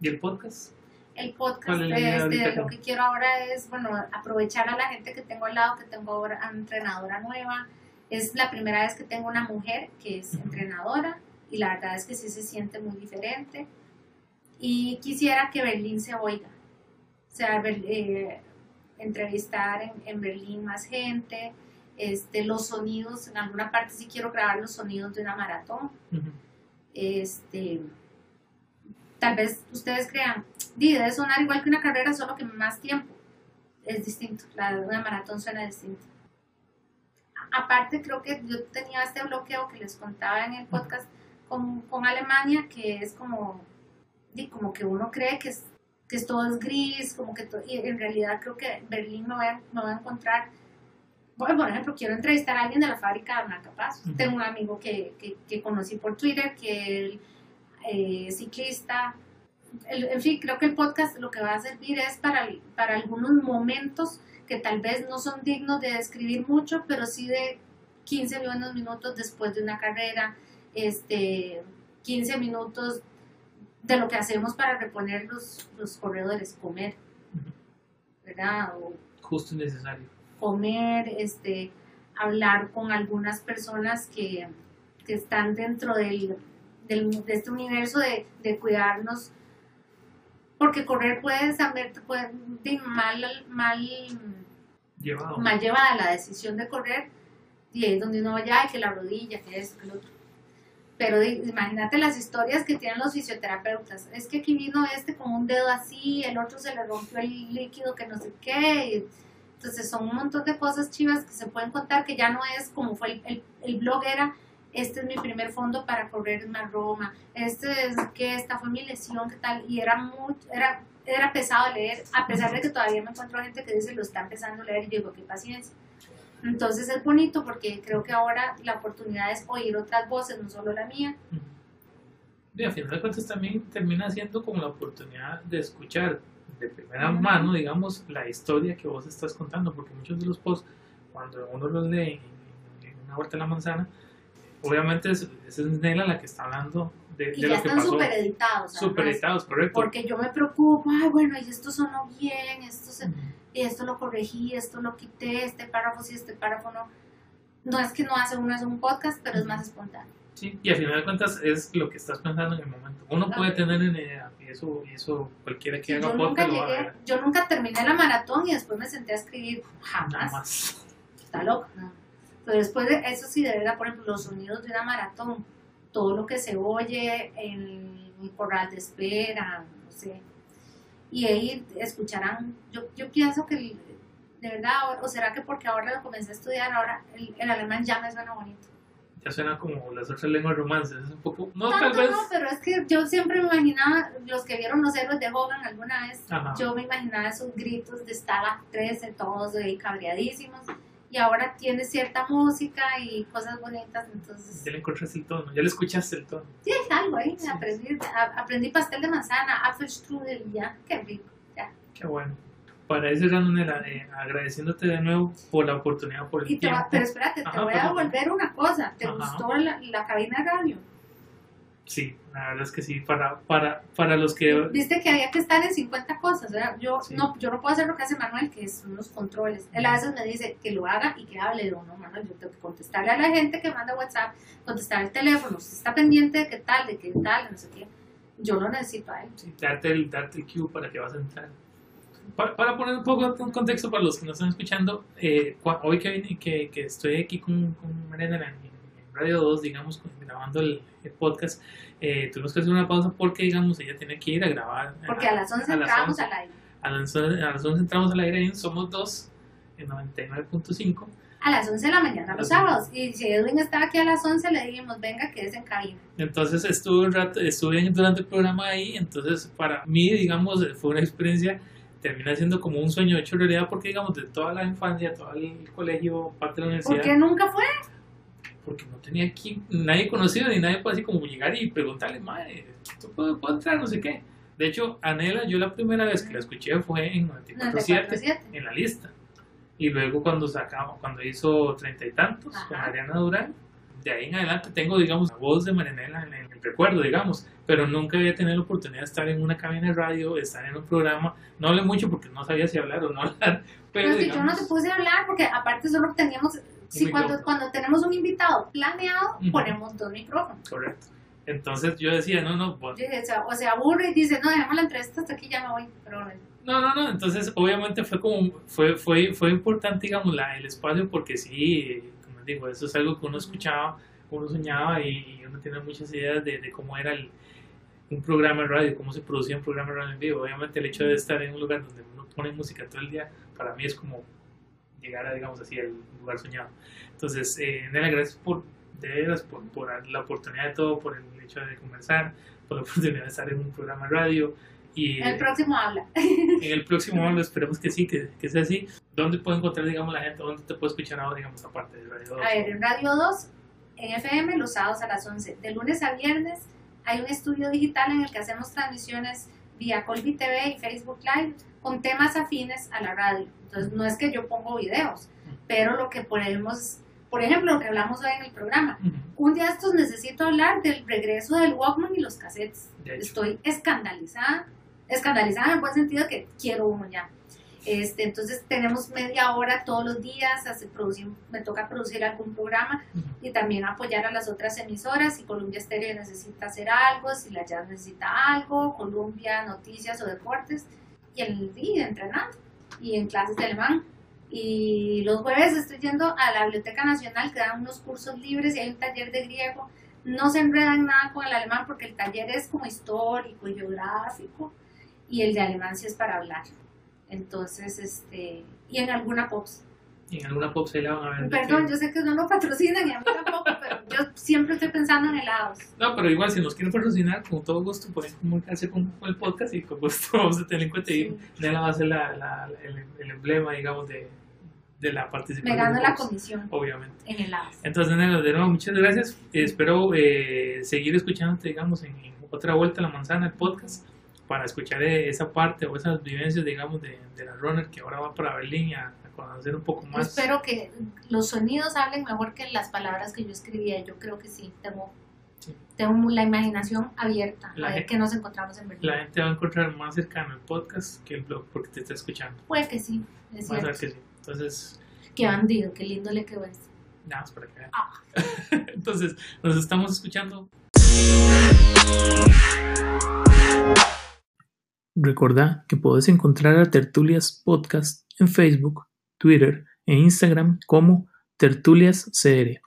¿Y el podcast? El podcast este, lo que quiero ahora es, bueno, aprovechar a la gente que tengo al lado, que tengo ahora una entrenadora nueva. Es la primera vez que tengo una mujer que es entrenadora y la verdad es que sí se siente muy diferente. Y quisiera que Berlín se oiga o sea, eh, entrevistar en, en, Berlín más gente, este, los sonidos, en alguna parte sí quiero grabar los sonidos de una maratón. este, tal vez ustedes crean, debe sonar igual que una carrera, solo que más tiempo. Es distinto, la de una maratón suena distinto. Aparte, creo que yo tenía este bloqueo que les contaba en el podcast con, con Alemania, que es como, como que uno cree que es que todo es gris, como que y en realidad creo que Berlín me voy a, me a encontrar, por ejemplo, quiero entrevistar a alguien de la fábrica de Marcapaz. Tengo un amigo que, que, que, conocí por Twitter, que es eh, ciclista. en fin, creo que el podcast lo que va a servir es para, para algunos momentos que tal vez no son dignos de describir mucho, pero sí de 15 buenos minutos después de una carrera, este, 15 minutos de lo que hacemos para reponer los, los corredores, comer, ¿verdad? Justo y necesario. Comer, este, hablar con algunas personas que, que están dentro del, del, de este universo de, de, cuidarnos, porque correr puede saber, puede, mal, mal, Llevado. mal llevada la decisión de correr, y ahí es donde uno vaya, que la rodilla, que esto, que lo otro pero imagínate las historias que tienen los fisioterapeutas. Es que aquí vino este con un dedo así, el otro se le rompió el líquido que no sé qué. Entonces son un montón de cosas chivas que se pueden contar que ya no es como fue el, blog era este es mi primer fondo para correr una Roma, este es que esta fue mi lesión, qué tal, y era muy, era, era pesado leer, a pesar de que todavía me encuentro gente que dice lo está empezando a leer y digo, qué paciencia. Entonces es bonito porque creo que ahora la oportunidad es oír otras voces, no solo la mía. Y a final de cuentas también termina siendo como la oportunidad de escuchar de primera mano, digamos, la historia que vos estás contando, porque muchos de los posts, cuando uno los lee en, en una huerta de la manzana, obviamente es, es Nela la que está hablando de, Y de ya lo que están pasó. súper editados. Super editados, correcto. Porque yo me preocupo, ay, bueno, y esto sonó bien, esto, se, esto lo corregí, esto lo quité, este párrafo sí, este párrafo no. No es que no hace uno hace un podcast, pero es más espontáneo. Sí, y al final de cuentas es lo que estás pensando en el momento. Uno puede tener una idea, y eso, y eso cualquiera que Sí, haga yo, nunca podcast lo va a llegué, ver. yo nunca terminé la maratón y después me senté a escribir. Jamás. más. Está loca. No. Pero después de eso sí, de verdad, por ejemplo, los sonidos de una maratón, todo lo que se oye en el corral de espera, no sé. Y ahí escucharán, yo, yo pienso que de verdad, o será que porque ahora lo comencé a estudiar, ahora el, el alemán ya me suena bonito. Ya suena como las otras lenguas romances, es un poco, no tal Tanto vez, no, pero es que yo siempre me imaginaba, los que vieron los héroes de Hogan alguna vez, Ajá. yo me imaginaba esos gritos de Stalag 13, todos ahí cabreadísimos, y ahora tiene cierta música y cosas bonitas, entonces, ya le encontraste el tono, ya le escuchaste el tono. sí, hay algo ahí, Sí. aprendí, a- aprendí pastel de manzana, Apfelstrudel, y ya, qué rico, ya. Qué bueno. Para ir cerrando, Nela, eh, agradeciéndote de nuevo por la oportunidad, por el Y te va- tiempo. pero espérate, te Ajá, voy a perdón. devolver una cosa, ¿te Ajá. gustó la, la cabina de radio? Sí, la verdad es que sí, para, para, para los que... Viste que había que estar en 50 cosas, ¿verdad? Yo, Sí. no, yo no puedo hacer lo que hace Manuel, que son los controles. Él a veces me dice que lo haga y que hable. Digo, no, Manuel, yo tengo que contestarle a la gente que manda WhatsApp, contestar el teléfono, si está pendiente de qué tal, de qué tal, de no sé qué. Yo lo necesito a él. sí, darte, el, darte el cue para que vas a entrar. Para, para poner un poco de contexto para los que nos están escuchando, eh, hoy que, vine- que, que estoy aquí con, con Mariana en, en Radio 2, digamos, grabando el, el podcast, eh, tuvimos que hacer una pausa porque, digamos, ella tenía que ir a grabar. Porque a las 11 a las entramos 11. al aire. A las, once- a las 11 entramos al aire, en somos dos, en 99.5. A las 11 de la mañana A los sábados. Y si Edwin estaba aquí a las 11, le dijimos, venga, quédese en cabina. Entonces estuve un rato, estuve durante el programa ahí, entonces para mí, digamos, fue una experiencia, termina siendo como un sueño hecho realidad porque, digamos, de toda la infancia, todo el colegio, parte de la ¿Por universidad, qué nunca fue? porque no tenía aquí nadie conocido ni nadie puede así como llegar y preguntarle, madre, ¿tú puedo, puedo entrar? No sé qué. De hecho, Anela, yo la primera vez que la escuché fue en 94.7 94.7. en la lista. Y luego cuando sacamos, cuando hizo treinta y tantos con Ajá. Mariana Durán, de ahí en adelante tengo, digamos, la voz de Marianela en el recuerdo, digamos, pero nunca había tenido la oportunidad de estar en una cabina de radio, estar en un programa. No hablé mucho porque no sabía si hablar o no *laughs* hablar, pero Pero que yo no digamos, te puse a hablar porque aparte solo teníamos, si cuando, cuando tenemos un invitado planeado, Ujú. ponemos dos micrófonos. correcto. Entonces yo decía, no, no, dije, o sea, o se aburre y dice, no, dejemos la entrevista hasta aquí, ya me voy. Pero bueno, No, no, no, entonces obviamente fue como, fue, fue, fue importante, digamos, la, el espacio porque sí, digo, eso es algo que uno escuchaba, uno soñaba y, uno tiene muchas ideas de, cómo era el, un programa de radio, cómo se producía un programa de radio en vivo. Obviamente el hecho de estar en un lugar donde uno pone música todo el día, para mí es como llegar a, digamos así, al lugar soñado. Entonces, eh, gracias por, de veras, por, la oportunidad de todo, por el hecho de conversar, la oportunidad de estar en un programa de radio. Y, el próximo habla. en el próximo año esperemos que sí, que, que sea así. ¿Dónde puede encontrar, digamos, la gente? ¿Dónde te puede escuchar ahora, digamos, aparte de Radio 2? A ver, en Radio 2, en FM, los sábados a las 11. De lunes a viernes hay un estudio digital en el que hacemos transmisiones vía Colby TV y Facebook Live con temas afines a la radio. Entonces, no es que yo pongo videos, pero lo que ponemos, por ejemplo, lo que hablamos hoy en el programa. Un día estos necesito hablar del regreso del Walkman y los cassettes. Estoy escandalizada, escandalizada en el buen sentido que quiero uno ya. Este, entonces tenemos media hora todos los días, hace producir, me toca producir algún programa y también apoyar a las otras emisoras. Si Columbia Stereo necesita hacer algo, si la Jazz necesita algo, Columbia Noticias o Deportes, y el día entrenando y en clases de alemán. Y los jueves estoy yendo a la Biblioteca Nacional que dan unos cursos libres y hay un taller de griego. No se enredan nada con el alemán porque el taller es como histórico y geográfico y el de alemán sí es para hablar. Entonces, este, y en alguna POPS. Y en alguna pop se la van a ver. de Perdón, yo sé que no lo patrocinan y a mí tampoco, *laughs* pero yo siempre estoy pensando en helados. No, pero igual, si nos quieren patrocinar, con todo gusto pueden comunicarse con, con el podcast y con gusto *laughs* vamos a tener en cuenta. Y Sí. Nela va a ser la, la- el, el emblema, digamos, de, de la participación. Me gano la comisión Obviamente. en helados. Entonces, Nela, de nuevo, muchas gracias. Espero eh, seguir escuchándote, digamos, en, en otra vuelta a la manzana, el podcast, para escuchar eh, esa parte o esas vivencias, digamos, de, de la runner que ahora va para Berlín a, a conocer un poco más. Espero que los sonidos hablen mejor que las palabras que yo escribía. Yo creo que sí, tengo, Sí. tengo la imaginación abierta La a ver gente- qué nos encontramos en Berlín. La gente va a encontrar más cercano el podcast que el blog porque te está escuchando. Puede que sí, es cierto. que sí. Entonces, Qué bandido, qué lindo le quedó eso. nada más para que vean. Ah. *laughs* Entonces, nos estamos escuchando. Recordá que podés encontrar a Tertulias Podcast en Facebook, Twitter e Instagram como Tertulias CR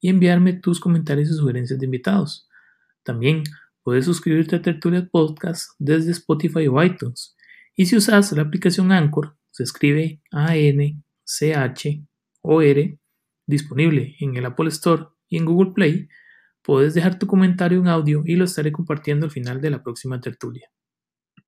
y enviarme tus comentarios y sugerencias de invitados. También puedes suscribirte a Tertulias Podcast desde Spotify o iTunes. Y si usas la aplicación Anchor, se escribe A-N-C-H-O-R, disponible en el Apple Store y en Google Play, puedes dejar tu comentario en audio y lo estaré compartiendo al final de la próxima tertulia.